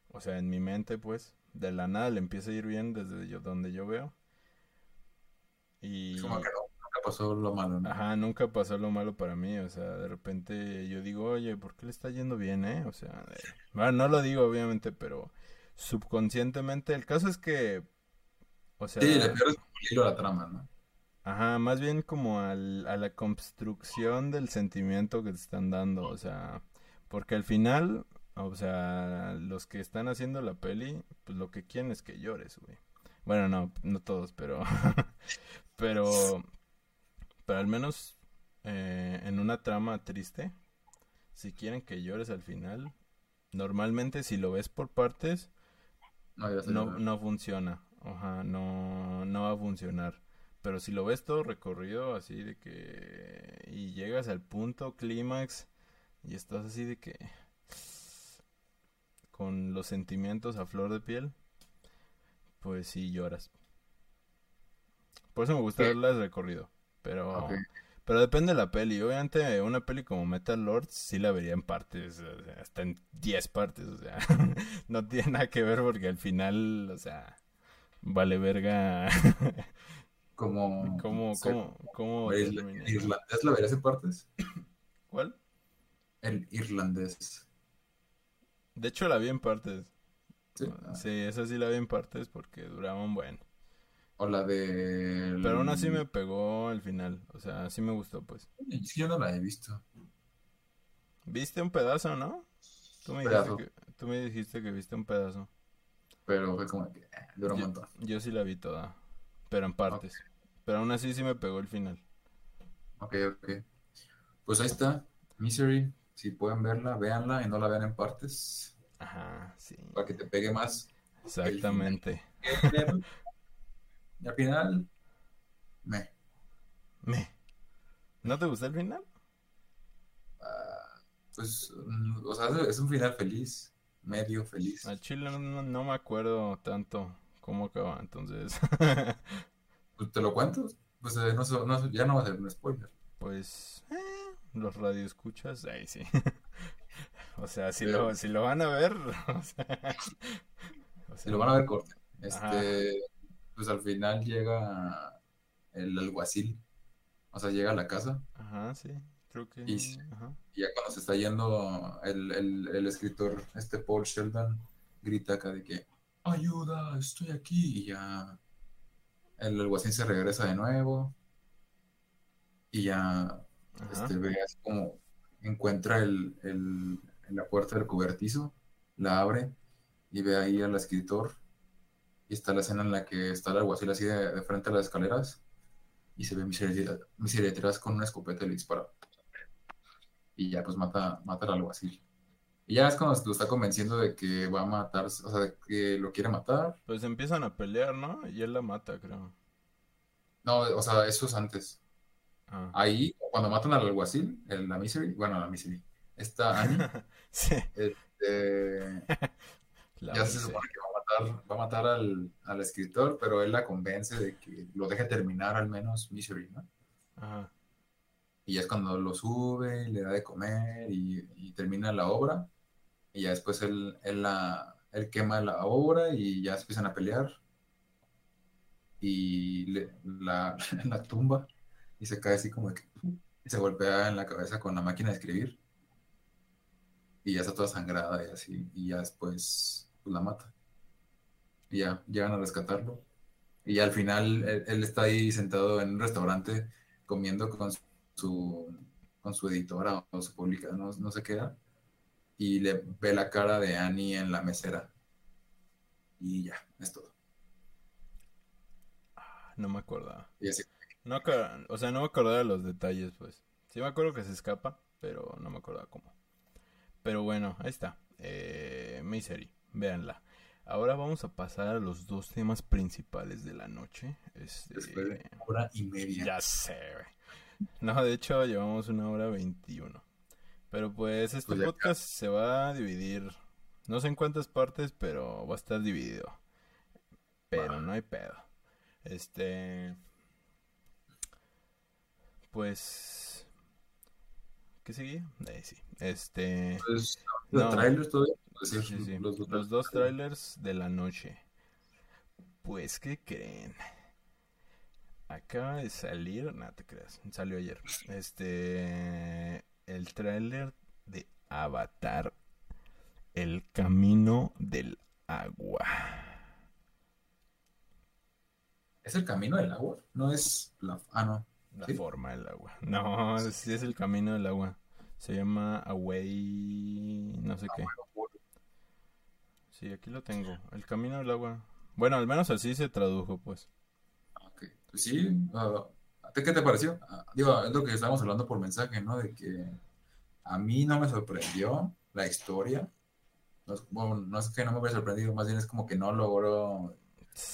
O sea, en mi mente, pues, de la nada le empieza a ir bien desde yo, donde yo veo. Y... Como que nunca pasó lo malo, ¿no? Ajá, nunca pasó lo malo para mí. O sea, de repente yo digo, oye, ¿por qué le está yendo bien, eh? O sea, bueno, no lo digo, obviamente, pero subconscientemente. El caso es que. O sea. Sí, le pierdes como el hilo a la trama, ¿no? Ajá, más bien como al, a la construcción del sentimiento que te están dando, o sea, porque al final, o sea, los que están haciendo la peli, pues lo que quieren es que llores, güey. Bueno, no, no todos, pero, pero, pero al menos eh, en una trama triste, si quieren que llores al final, normalmente si lo ves por partes, no, no, no funciona, ajá, no, no va a funcionar. Pero si lo ves todo recorrido así de que... Y llegas al punto clímax y estás así de que... Con los sentimientos a flor de piel, pues sí lloras. Por eso me gusta verla de recorrido. Pero... Pero depende de la peli. Obviamente, una peli como Metal Lords sí la vería en partes, hasta en 10 partes. O sea, no tiene nada que ver porque al final, o sea, vale verga como... ¿Cómo, cómo, cómo el irlandés la verías en partes? ¿Cuál? El irlandés. De hecho la vi en partes. Sí, ah. sí esa sí la vi en partes porque duraba un buen. O la de... Pero aún así me pegó al final. O sea, sí me gustó, pues. Sí, yo no la he visto. ¿Viste un pedazo, no? Tú me, dijiste que, tú me dijiste que viste un pedazo. Pero fue como que eh, duró un montón. Yo sí la vi toda pero en partes. Pero aún así sí me pegó el final. Ok, ok. Pues ahí está, Misery. Si pueden verla, véanla y no la vean en partes. Ajá, sí. Para que te pegue más. Exactamente. Y al final, me. Me. ¿No te gusta el final? Ah, pues, mm, o sea, es un final feliz, medio feliz. A Chile no me acuerdo tanto cómo acaba, entonces. pues te lo cuento, pues eh, no, ya no va a ser un spoiler. Pues eh, los radioescuchas, ahí sí. o sea, si lo, si lo van a ver, o sea, si lo van a ver corte. Este, pues al final llega el alguacil, o sea, llega a la casa. Ajá, sí. Creo que... Y, ya cuando se está yendo el, el, el escritor, este Paul Sheldon, grita acá de que ayuda, estoy aquí. Y ya el alguacil se regresa de nuevo. Y ya este, ve así como encuentra el, el, la puerta del cobertizo, la abre y ve ahí al escritor. Y está la escena en la que está el alguacil así de, frente a las escaleras. Y se ve miseria detrás con una escopeta y le dispara. Y ya pues mata, mata al alguacil. Y ya es cuando lo está convenciendo de que va a matar, o sea, de que lo quiere matar. Pues empiezan a pelear, ¿no? Y él la mata, creo. No, o sea, eso es antes. Ah. Ahí, cuando matan al alguacil, el, la Misery, bueno, la Misery, esta Annie, sí. este, ya se supone que va matar, va a matar al, al, escritor, pero él la convence de que lo deje terminar al menos Misery, ¿no? Ajá. Y es cuando lo sube, le da de comer y, y termina la obra. Y ya después él, él, la, él quema la obra y ya se empiezan a pelear. Y la, la tumba y se cae así como que y se golpea en la cabeza con la máquina de escribir. Y ya está toda sangrada y así. Y ya después pues, la mata y ya llegan a rescatarlo y al final él, está ahí sentado en un restaurante comiendo con su con su editora o su pública no, no sé qué era y le ve la cara de Annie en la mesera. Y ya, es todo. Ah, no me acordaba. No, o sea, no me acordaba de los detalles, pues. Sí me acuerdo que se escapa, pero no me acordaba cómo. Pero bueno, ahí está. Eh, Misery. véanla. Ahora vamos a pasar a los dos temas principales de la noche. Este... Después de hora y media. Ya sé, No, de hecho llevamos una hora veintiuno. Pero pues este pues podcast se va a dividir, no sé en cuántas partes, pero va a estar dividido. Pero no hay pedo. Este... Pues... ¿Qué seguía? Eh, sí. Este... Pues, los dos, trailers de la noche. Pues, ¿qué creen? Acaba de salir, no te creas, salió ayer. Este, el trailer de Avatar, El Camino del Agua. ¿Es el camino del agua? No es la... Ah, no. La forma del agua. No, sí es el camino del agua. Se llama Away... no sé qué. Sí, aquí lo tengo. El camino del agua. Bueno, al menos así se tradujo, pues. Ok. Pues sí. Uh, ¿Qué te pareció? Ah, digo, es lo que estábamos hablando por mensaje, ¿no? De que a mí no me sorprendió la historia. No, bueno, no es que no me hubiera sorprendido, más bien es como que no logró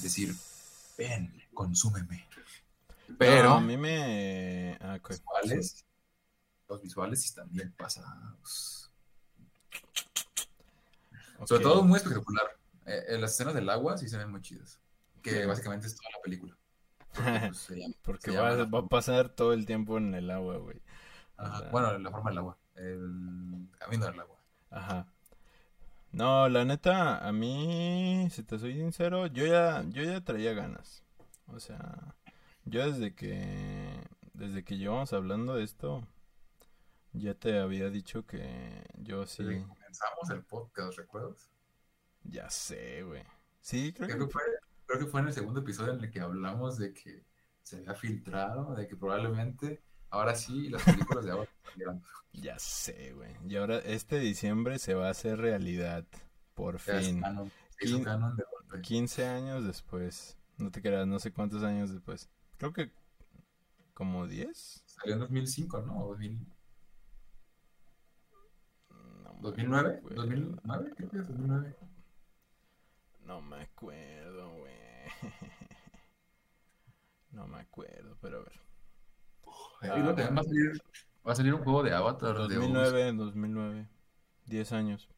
decir, ven, consúmeme. Pero a mí me... Ah, visuales, los visuales están bien pasados. Sobre todo muy espectacular. Eh, las escenas del agua sí se ven muy chidas. Que básicamente es toda la película. Pues, Porque va, a pasar todo el tiempo en el agua, güey. Bueno, la forma del agua. El camino del agua. Ajá. No, la neta, a mí, si te soy sincero, yo ya, yo ya traía ganas. O sea, yo desde que, desde que llevamos hablando de esto, ya te había dicho que yo sí. Comenzamos el podcast, ¿recuerdas? Ya sé, güey. Sí, creo, que... fue, creo que fue en el segundo episodio en el que hablamos de que se había filtrado, de que probablemente ahora sí las películas de ahora Ya sé, güey. Y ahora este diciembre se va a hacer realidad. Por fin. 15 años después. No te creas, no sé cuántos años después. Creo que como 10. Salió en 2005, ¿no? 2000... ¿2009? ¿2009? ¿Qué es 2009? No me acuerdo, güey. No me acuerdo, pero a ver. Ah, va, a salir, va a salir un juego de Avatar. 2009, de 2009. 10 años.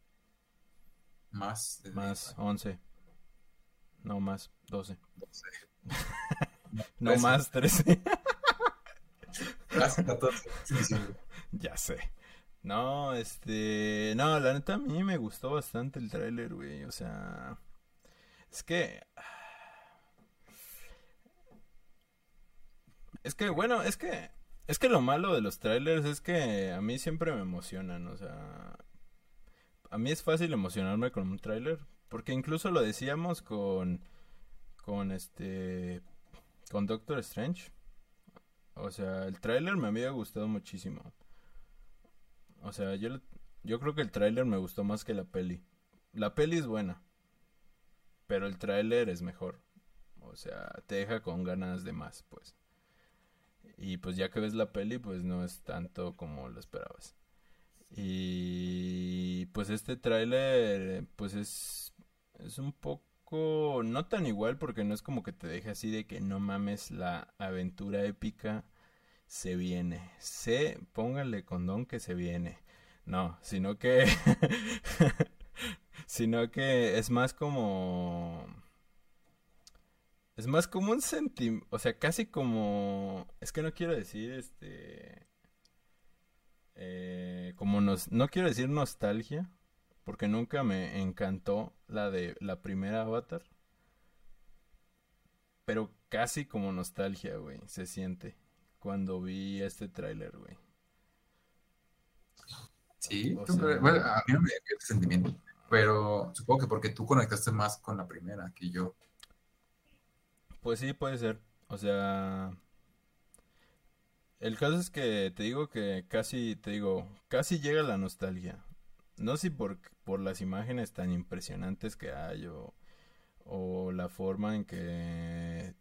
Más. Más, 11. No, más, 12. 12. no, más, 13. Más 14. ya sé. No, este. No, la neta a mí me gustó bastante el tráiler, güey. O sea. Es que. Es que, bueno, es que. Es que lo malo de los trailers es que a mí siempre me emocionan, o sea. A mí es fácil emocionarme con un tráiler. Porque incluso lo decíamos con. Con este. Con Doctor Strange. O sea, el tráiler me había gustado muchísimo. O sea, yo, yo creo que el tráiler me gustó más que la peli. La peli es buena, pero el tráiler es mejor. O sea, te deja con ganas de más, pues. Y pues ya que ves la peli, pues no es tanto como lo esperabas. Y pues este tráiler, pues es, es un poco, no tan igual porque no es como que te deje así de que no mames la aventura épica se viene. Se, póngale condón que se viene. No, sino que. sino que es más como. Es más como un sentimiento. O sea, casi como. Es que no quiero decir este. Eh, como nos. No quiero decir nostalgia. Porque nunca me encantó la de la primera Avatar. Pero casi como nostalgia, güey. Se siente cuando vi este tráiler, güey. Sí, bueno, a mí no me dio ese sentimiento, pero supongo que porque tú conectaste más con la primera que yo. Pues sí, puede ser. O sea, el caso es que te digo que casi, te digo, casi llega la nostalgia. No sé por, por las imágenes tan impresionantes que hay o, o la forma en que...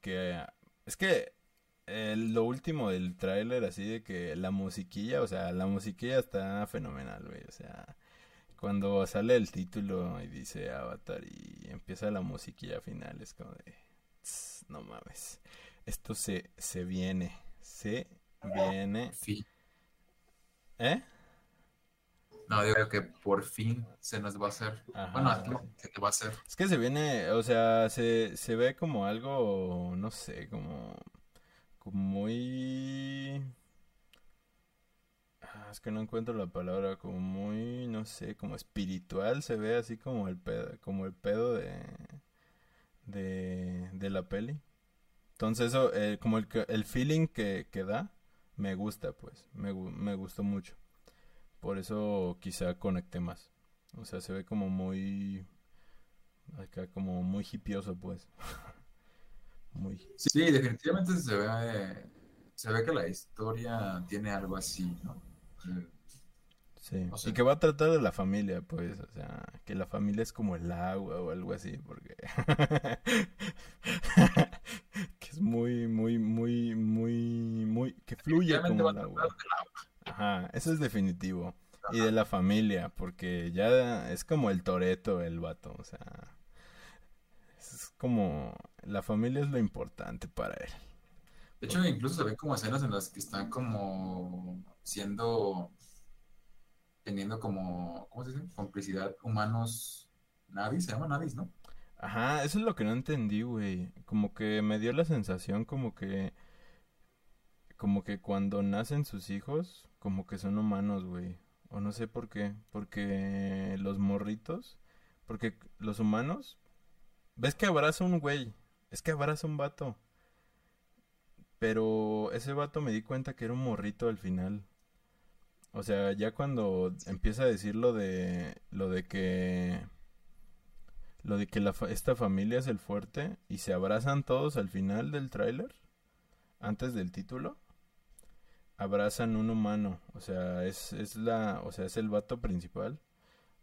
que es que lo último del tráiler, así de que la musiquilla, o sea, la musiquilla está fenomenal, güey. O sea, Cuando sale el título y dice Avatar y empieza la musiquilla final, es como de. no mames. Esto se, se viene. Se viene. Sí. ¿Eh? No, digo que por fin se nos va a hacer. Bueno, se te va a hacer. Es que se viene, o sea, se, se ve como algo, no sé, como, como muy... Ah, es que no encuentro la palabra, como muy, no sé, como espiritual, se ve así como el pedo, como el pedo de, de, de la peli. Entonces eso, eh, como el, el feeling que, que da, me gusta, pues, me, me gustó mucho. Por eso quizá conecté más. O sea, se ve como muy. Acá como muy hipioso, pues. muy. Sí, definitivamente se ve. Se ve que la historia tiene algo así, ¿no? Sí. y que va a tratar de la familia, pues, o sea, que la familia es como el agua o algo así, porque que es muy, muy, muy, muy, muy, que fluye como el agua. Ajá, eso es definitivo. Y de la familia, porque ya es como el toreto el vato, o sea, es como la familia es lo importante para él. De hecho, incluso se ven como escenas en las que están como siendo, teniendo como, ¿cómo se dice? Complicidad humanos, navis, se llama navis, ¿no? Ajá, eso es lo que no entendí, güey. Como que me dio la sensación como que, como que cuando nacen sus hijos, como que son humanos, güey. O no sé por qué. Porque los morritos. Porque los humanos. ¿Ves que abraza un güey? Es que abraza un vato. Pero ese vato me di cuenta que era un morrito al final. O sea, ya cuando empieza a decir lo de. Lo de que. Lo de que la esta familia es el fuerte. Y se abrazan todos al final del tráiler. Antes del título abrazan un humano, o sea, es, es la, o sea, es el vato principal,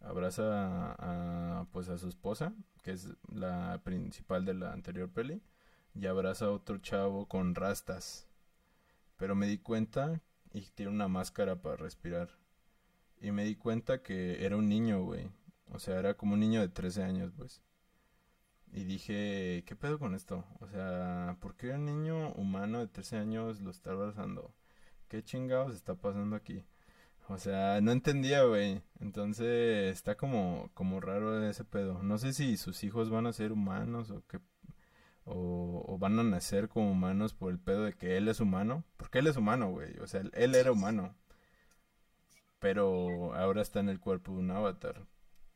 abraza a, pues a su esposa, que es la principal de la anterior peli, y abraza a otro chavo con rastas, pero me di cuenta y tiene una máscara para respirar, y me di cuenta que era un niño, güey, o sea, era como un niño de 13 años, pues. Y dije, ¿qué pedo con esto? O sea, ¿por qué un niño humano de 13 años lo está abrazando? ¿qué chingados está pasando aquí? O sea, no entendía, güey. Entonces está como, como raro ese pedo. No sé si sus hijos van a ser humanos o que o, van a nacer como humanos por el pedo de que él es humano. Porque él es humano, güey. O sea, él, era humano. Pero ahora está en el cuerpo de un avatar.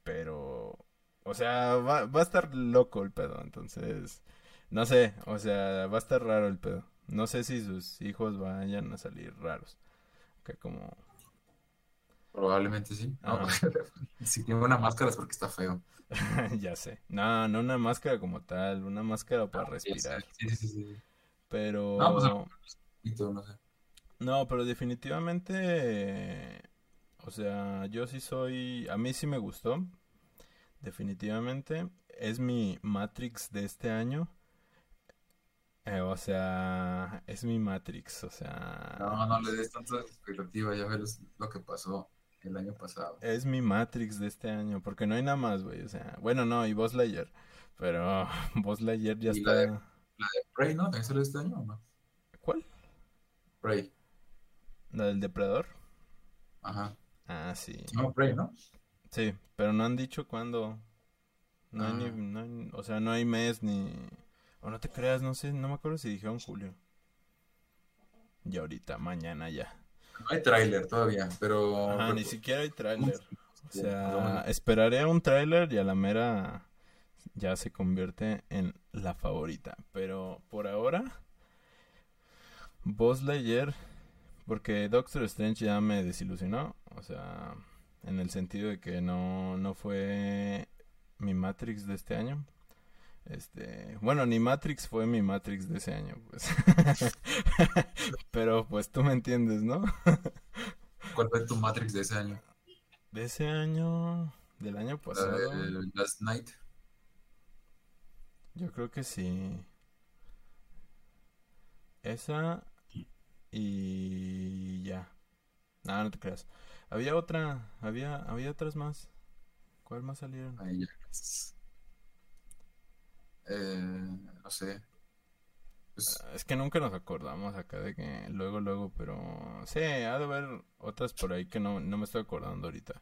Pero, o sea, va, va a estar loco el pedo. Entonces, no sé. O sea, va a estar raro el pedo. No sé si sus hijos vayan a salir raros. Que como... Probablemente sí. si tiene una máscara es porque está feo. ya sé. No, no una máscara como tal, una máscara para ah, respirar. Sí, sí, sí. Pero... No, pues, no sé. No, pero definitivamente... O sea, yo sí soy... A mí sí me gustó. Definitivamente. Es mi Matrix de este año. Eh, o sea, es mi Matrix, o sea... No, no le des tanta expectativa, ya ves lo que pasó el año pasado. Es mi Matrix de este año, porque no hay nada más, güey, o sea... Bueno, no, y Boss Layer, pero Boss Layer ya está... La de, la de Prey, ¿no? ¿También salió este año o no? ¿Cuál? Prey. ¿La del Depredador? Ajá. Ah, sí. No, Prey, ¿no? Sí, pero no han dicho cuándo. No hay ni... Ah. No hay, o sea, no hay mes ni... O no te creas, no sé, no me acuerdo si dijeron julio. Y ahorita, mañana ya. No hay tráiler todavía, pero... Ajá, ni siquiera hay tráiler. O sea, esperaré a un tráiler y a la mera ya se convierte en la favorita. Pero por ahora, Boss Layer, porque Doctor Strange ya me desilusionó. O sea, en el sentido de que no, no fue mi Matrix de este año. Este, bueno, ni Matrix fue mi Matrix de ese año, pues. Pero pues tú me entiendes, ¿no? ¿Cuál fue tu Matrix de ese año? De ese año, del año pasado. Last Night. Yo creo que sí. Esa y ya. No, no te creas. Había otra, había, había otras más. ¿Cuál más salieron? Ahí ya. Eh, no sé. Pues es que nunca nos acordamos acá de que luego, luego, pero sí, ha de haber otras por ahí que no, no me estoy acordando ahorita.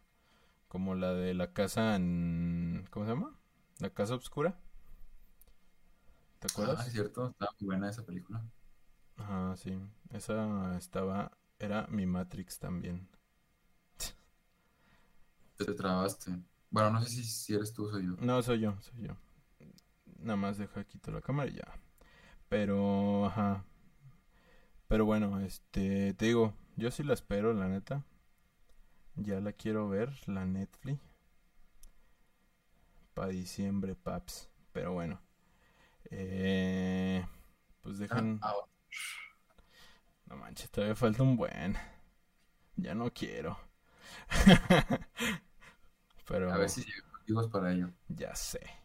Como la de la casa en... ¿Cómo se llama? La casa oscura. ¿Te acuerdas? Ah, es cierto, estaba muy buena esa película. Ajá, sí. Esa estaba... Era mi Matrix también. Te trabaste. Bueno, no sé si, si eres tú o soy yo. No, soy yo, soy yo. Nada más deja quito la cámara y ya. Pero, ajá. Pero bueno, este, te digo, yo sí la espero, la neta. Ya la quiero ver, la Netflix. Para diciembre, paps. Pero bueno. Eh, pues dejan... Ah, ah, no manches, todavía falta un buen. Ya no quiero. Pero... A ver si motivos para ello. Ya sé.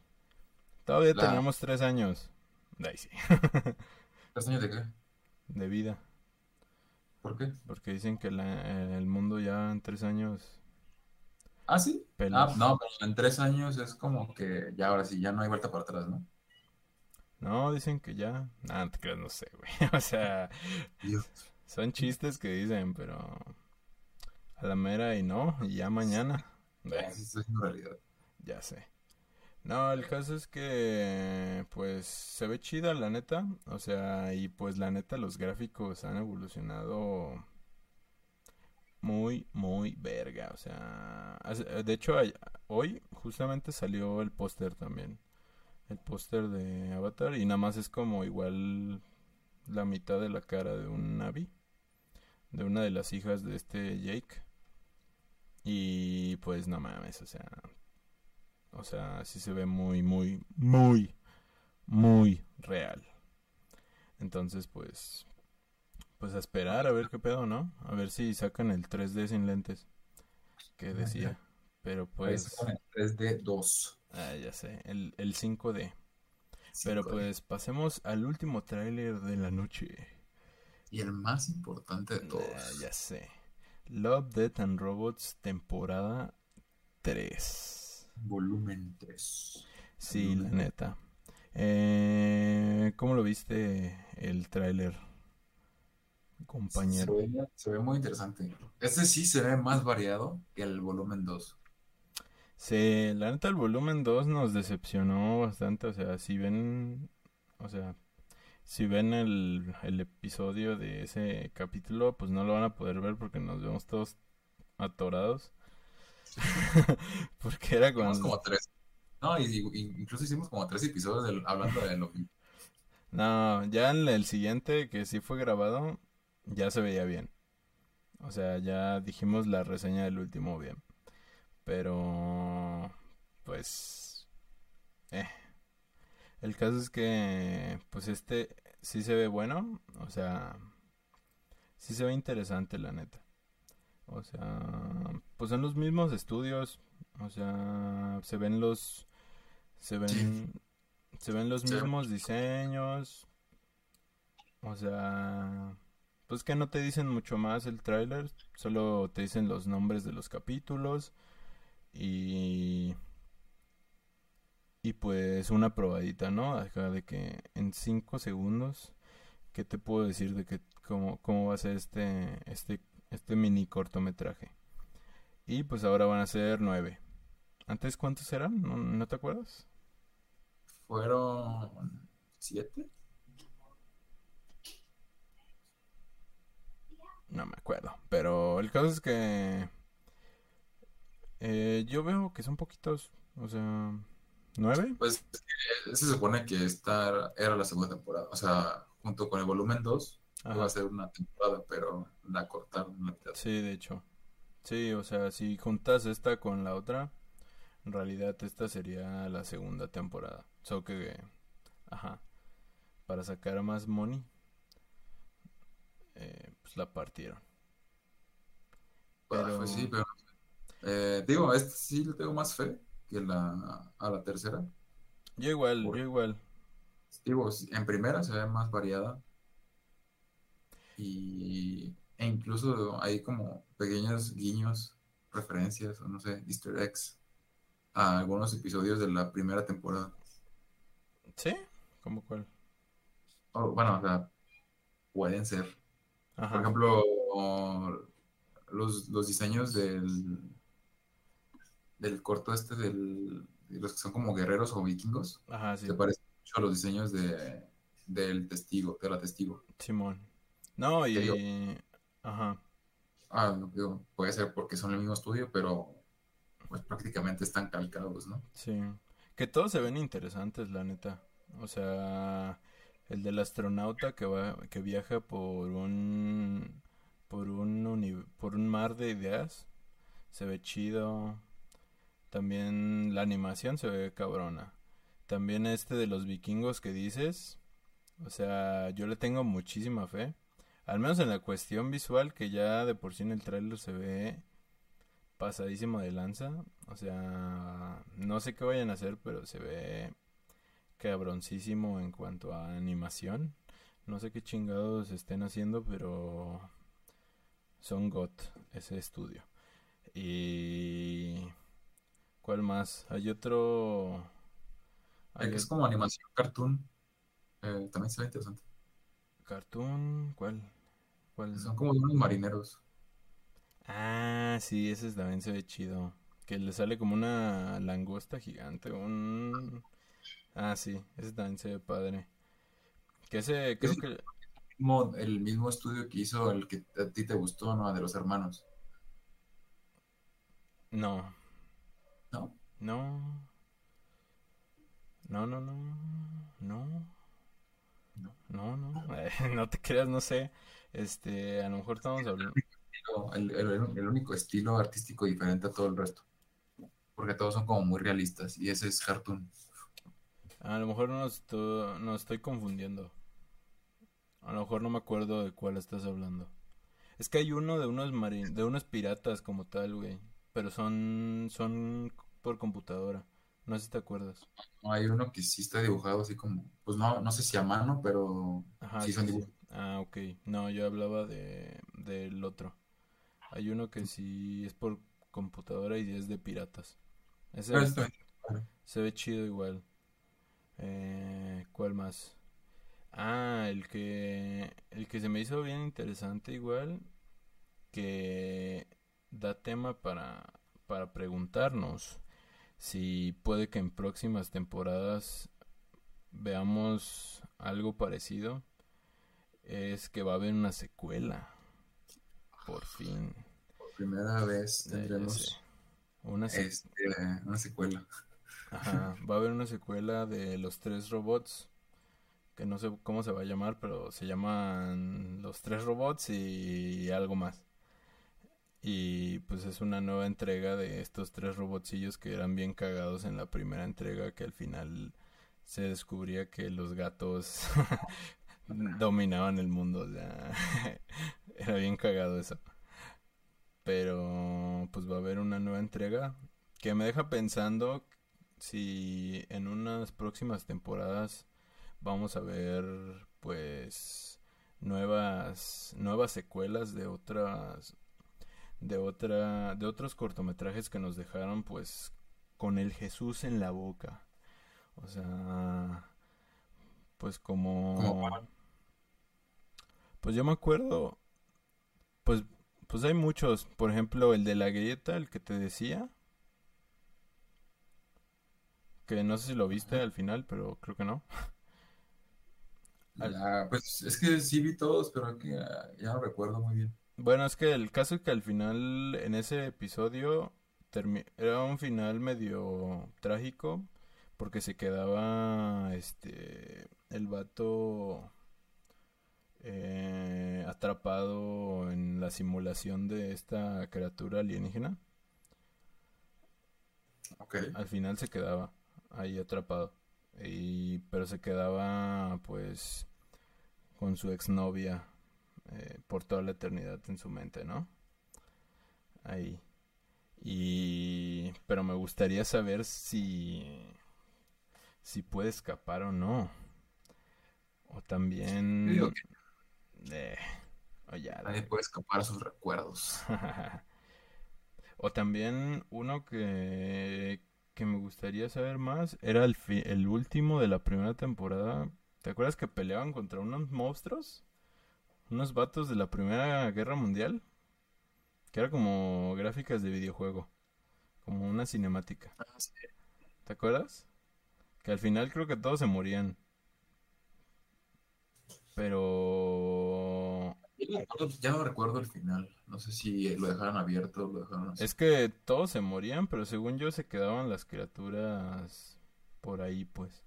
Todavía tenemos tres años. Ahí sí. ¿Tres años de qué? De vida. ¿Por qué? Porque dicen que el mundo ya en tres años. ¿Ah, sí? Ah, no, pero en tres años es como que ya ahora sí, ya no hay vuelta para atrás, ¿no? No, dicen que ya. Nada, te creas, no sé, güey. o sea, son chistes que dicen, pero a la mera y no, y ya mañana. Eso es realidad. Ya sé. No, el caso es que pues se ve chida la neta, o sea, y pues la neta los gráficos han evolucionado muy, muy verga, o sea, de hecho hoy justamente salió el póster también, el póster de Avatar y nada más es como igual la mitad de la cara de un Navi, de una de las hijas de este Jake. Y pues no mames, o sea, o sea, sí se ve muy, muy, muy, muy real. Entonces, pues, pues a esperar a ver qué pedo, ¿no? A ver si sacan el 3D sin lentes. Que decía. Pero pues... El 3D 2. Ah, ya sé. El, el 5D. Pero pues pasemos al último tráiler de la noche. Y el más importante de todos. Ah, ya sé. Love, Death and Robots, temporada 3. Volumen 3. Sí, la neta. Eh, ¿Cómo lo viste el tráiler, compañero? Se ve, muy interesante. Este sí se ve más variado que el volumen 2. Sí, la neta el volumen 2 nos decepcionó bastante. O sea, si ven, o sea, si ven el, el episodio de ese capítulo, pues no lo van a poder ver porque nos vemos todos atorados. Porque era como tres. No, incluso hicimos como tres episodios hablando de lo No, ya en el siguiente que sí fue grabado, ya se veía bien. O sea, ya dijimos la reseña del último bien. Pero, pues, eh. El caso es que, pues este sí se ve bueno. O sea, sí se ve interesante, la neta. O sea, pues en los mismos estudios, o sea, se ven los se ven se ven los mismos diseños. O sea, pues que no te dicen mucho más el tráiler, solo te dicen los nombres de los capítulos y y pues una probadita, ¿no? Acá de que en 5 segundos ¿qué te puedo decir de que cómo, cómo va a ser este este este mini cortometraje. Y pues ahora van a ser nueve. ¿Antes cuántos eran? ¿No, te acuerdas? Fueron siete. No me acuerdo. Pero el caso es que eh, yo veo que son poquitos. O sea, ¿nueve? Pues se supone que esta era la segunda temporada. O sea, junto con el volumen 2 va a ser una temporada, pero la cortaron Sí, de hecho. Sí, o sea, si juntas esta con la otra, en realidad esta sería la segunda temporada. Solo que, ajá, para sacar más money, eh, pues la partieron. Pero... Pues sí, pero... Eh, digo, este sí le tengo más fe que la, a la tercera. Yo igual, yo igual. Digo, en primera se ve más variada y, e incluso hay como pequeños guiños, referencias o no sé, easter eggs a algunos episodios de la primera temporada. ¿Sí? ¿Cómo cuál? bueno, o sea, pueden ser. Por ejemplo, los, los diseños del, del corto este del, de los que son como guerreros o vikingos. Ajá, sí. Se parecen mucho a los diseños de, del testigo, de la testigo. Simón. No, y... Ajá. Ah, digo, puede ser porque son el mismo estudio, pero pues prácticamente están calcados, ¿no? Sí. Que todos se ven interesantes, la neta. O sea, el del astronauta que va, que viaja por un por un por un mar de ideas se ve chido. También la animación se ve cabrona. También este de los vikingos que dices, o sea, yo le tengo muchísima fe. Al menos en la cuestión visual, que ya de por sí en el trailer se ve pasadísimo de lanza. O sea, no sé qué vayan a hacer, pero se ve cabroncísimo en cuanto a animación. No sé qué chingados estén haciendo, pero son GOT ese estudio. Y ¿cuál más? Hay otro Hay que es como animación cartoon. Eh, también se ve interesante. Cartoon, ¿cuál? ¿Cuál? Son como unos marineros. Ah, sí, ese también se ve chido. Que le sale como una langosta gigante, un Ah, sí, ese también se ve padre. Que ese, creo que... El mismo, estudio que hizo el que a ti te gustó, ¿no? De los hermanos. No. ¿No? No. No, no, no. No. No, no. no te creas, no sé. Este, a lo mejor estamos hablando. El, el, único estilo artístico diferente a todo el resto. Porque todos son como muy realistas. Y ese es cartoon. A lo mejor no estoy, no estoy confundiendo. A lo mejor no me acuerdo de cuál estás hablando. Es que hay uno de unos marin de unos piratas como tal, güey. Pero son son por computadora. No sé si te acuerdas. hay uno que sí está dibujado así como, pues no, no sé si a mano, pero sí son dibujos. Ah, ok. No, yo hablaba de del otro. Hay uno que sí es por computadora y es de piratas. Ese se ve chido igual. Eh, ¿Cuál más? Ah, el que, el que se me hizo bien interesante igual, que da tema para, para preguntarnos si puede que en próximas temporadas veamos algo parecido, es que va a haber una secuela. Por fin. Por primera vez tendremos una, este, una secuela. Ajá, va a haber una secuela de los tres robots, que no sé cómo se va a llamar, pero se llaman los tres robots y algo más. Y pues es una nueva entrega de estos tres robotcillos que eran bien cagados en la primera entrega, que al final se descubría que los gatos dominaban el mundo. era bien cagado eso. Pero pues va a haber una nueva entrega que me deja pensando si en unas próximas temporadas vamos a ver pues nuevas nuevas secuelas de otras de otra de otros cortometrajes que nos dejaron pues con el Jesús en la boca o sea pues como pues yo me acuerdo pues pues hay muchos por ejemplo el de la grieta el que te decía que no sé si lo viste al final, pero creo que no. pues es que sí vi todos, pero que ya, no recuerdo muy bien. Bueno, es que el caso es que al final, en ese episodio, era un final medio trágico, porque se quedaba este el vato eh, atrapado en la simulación de esta criatura alienígena. Okay. Al final se quedaba ahí atrapado. Y, pero se quedaba pues con su exnovia eh, por toda la eternidad en su mente, ¿no? Ahí. Y pero me gustaría saber si si puede escapar o no. O también eh, Nadie puede escapar a sus recuerdos. o también uno que que me gustaría saber más era el, el último de la primera temporada. ¿Te acuerdas que peleaban contra unos monstruos? Unos vatos de la Primera Guerra Mundial. Que era como gráficas de videojuego. Como una cinemática. Ah, ¿Te acuerdas? Que al final creo que todos se morían. Pero... Ya no recuerdo el final. No sé si lo dejaron abierto o lo dejaron así. Es que todos se morían, pero según yo se quedaban las criaturas por ahí, pues.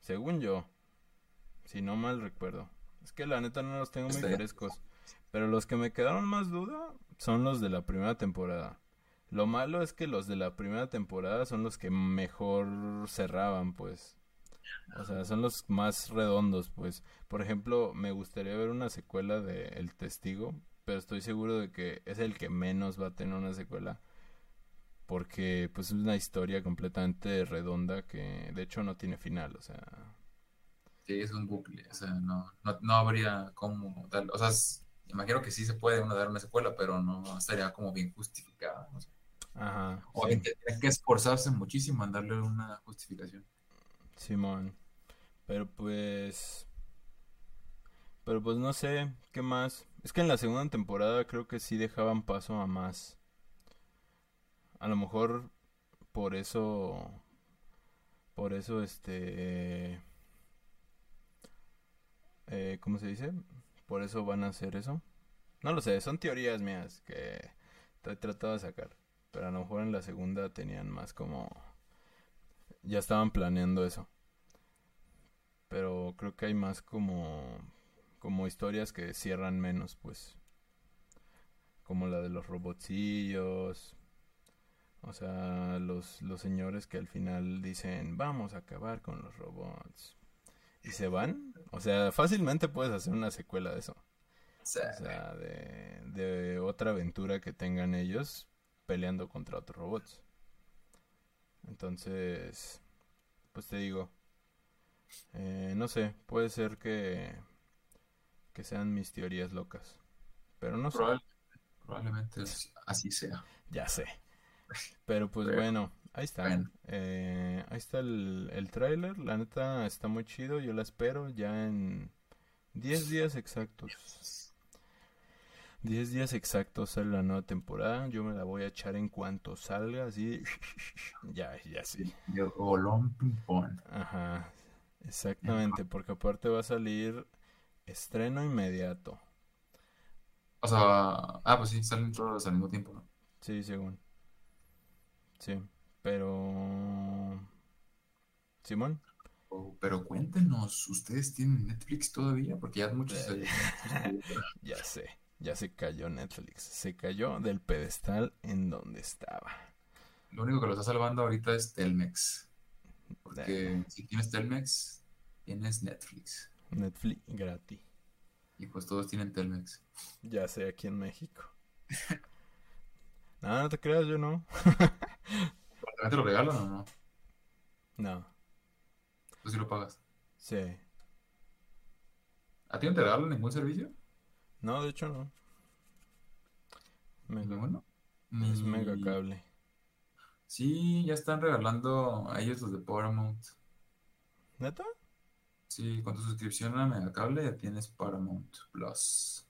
Según yo. Si no mal recuerdo. Es que la neta no los tengo muy frescos. Pero los que me quedaron más duda son los de la primera temporada. Lo malo es que los de la primera temporada son los que mejor cerraban, pues. O sea, son los más redondos, pues. Por ejemplo, me gustaría ver una secuela de El Testigo, pero estoy seguro de que es el que menos va a tener una secuela. Porque, pues, es una historia completamente redonda que, de hecho, no tiene final, o sea... Sí, es un bucle, o sea, no, no, habría como tal, o sea, imagino que sí se puede uno dar una secuela, pero no estaría como bien justificada, Ajá. O sí. tiene que esforzarse muchísimo en darle una justificación. Simón. Pero pues. Pero pues no sé, ¿qué más? Es que en la segunda temporada creo que sí dejaban paso a más. A lo mejor por eso. Por eso este. Eh, ¿Cómo se dice? Por eso van a hacer eso. No lo sé, son teorías mías que he tratado de sacar. Pero a lo mejor en la segunda tenían más como... Ya estaban planeando eso. Pero creo que hay más como... Como historias que cierran menos, pues. Como la de los robotcillos. O sea, los, los señores que al final dicen, vamos a acabar con los robots. Y se van. O sea, fácilmente puedes hacer una secuela de eso. O sea, de, de otra aventura que tengan ellos peleando contra otros robots. Entonces, pues te digo, eh, no sé, puede ser que, que sean mis teorías locas, pero no sé. Probablemente así sea. Ya sé. Pero pues bueno, ahí está. Eh, ahí está el, el tráiler, la neta está muy chido, yo la espero ya en 10 días exactos. 10 días exactos sale la nueva temporada. Yo me la voy a echar en cuanto salga, así. ya, ya sí. Ajá. Exactamente, porque aparte va a salir estreno inmediato. O sea, ah, pues sí, salen todos al mismo tiempo, ¿no? Sí, según. Sí, pero. Simón. Oh, pero cuéntenos, ¿ustedes tienen Netflix todavía? Porque ya muchos. ya sé. Ya se cayó Netflix. Se cayó del pedestal en donde estaba. Lo único que lo está salvando ahorita es Telmex. Porque si tienes Telmex, tienes Netflix. Netflix gratis. Y pues todos tienen Telmex. Ya sé, aquí en México. no, no te creas, yo no. ¿Te lo regalan o no? No. ¿Tú sí lo pagas? Sí. ¿A ti no te regalan ningún servicio? No, de hecho no. Mega. Es mega cable. Sí, ya están regalando a ellos los de Paramount. ¿Neta? Sí, con tu suscripción a Megacable ya tienes Paramount Plus.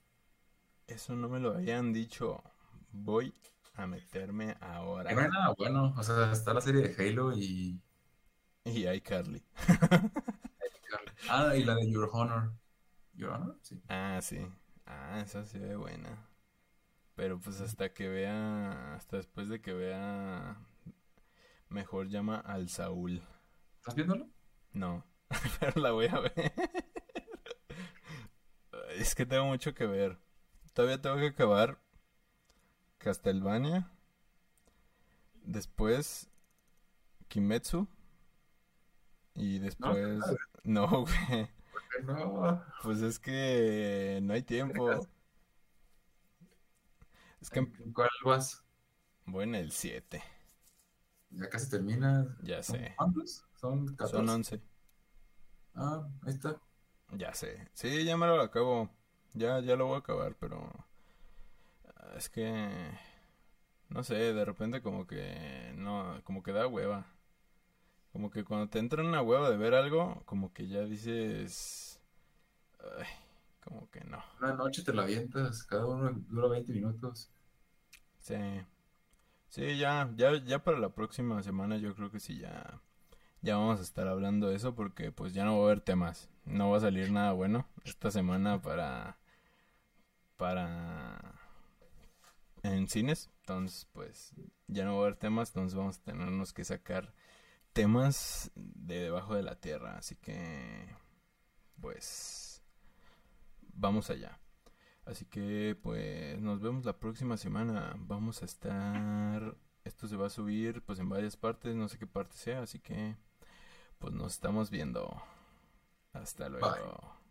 Eso no me lo habían dicho. Voy a meterme ahora. Bueno, bueno, o sea, está la serie de Halo y. Y iCarly. ah, y la de Your Honor. ¿Your Honor? Sí. Ah, sí. Ah, esa se ve buena. Pero pues hasta que vea, hasta después de que vea, mejor llama al Saúl. ¿Estás viéndolo? No, pero la voy a ver. es que tengo mucho que ver. Todavía tengo que acabar Castlevania. Después Kimetsu. Y después... No, güey. Pues es que no hay tiempo. Es que... ¿Cuál vas? Voy en el 7. Ya casi termina. Ya sé. ¿Cuántos? Son 14. Son 11. Ah, ahí está. Ya sé. Sí, ya me lo acabo. Ya, ya lo voy a acabar, pero... Es que... no sé, de repente como que no, como que da hueva. Como que cuando te entra una hueva de ver algo, como que ya dices, ay, como que no. Una noche te la avientas, cada uno dura 20 minutos. Sí. Sí, ya, ya, ya para la próxima semana yo creo que sí ya, ya vamos a estar hablando de eso porque pues ya no va a haber temas. No va a salir nada bueno esta semana para, para, en cines. Entonces pues ya no va a haber temas, entonces vamos a tenernos que sacar temas de debajo de la tierra. Así que, pues, vamos allá. Así que pues nos vemos la próxima semana. Vamos a estar... Esto se va a subir pues en varias partes, no sé qué parte sea, así que pues nos estamos viendo. Hasta luego.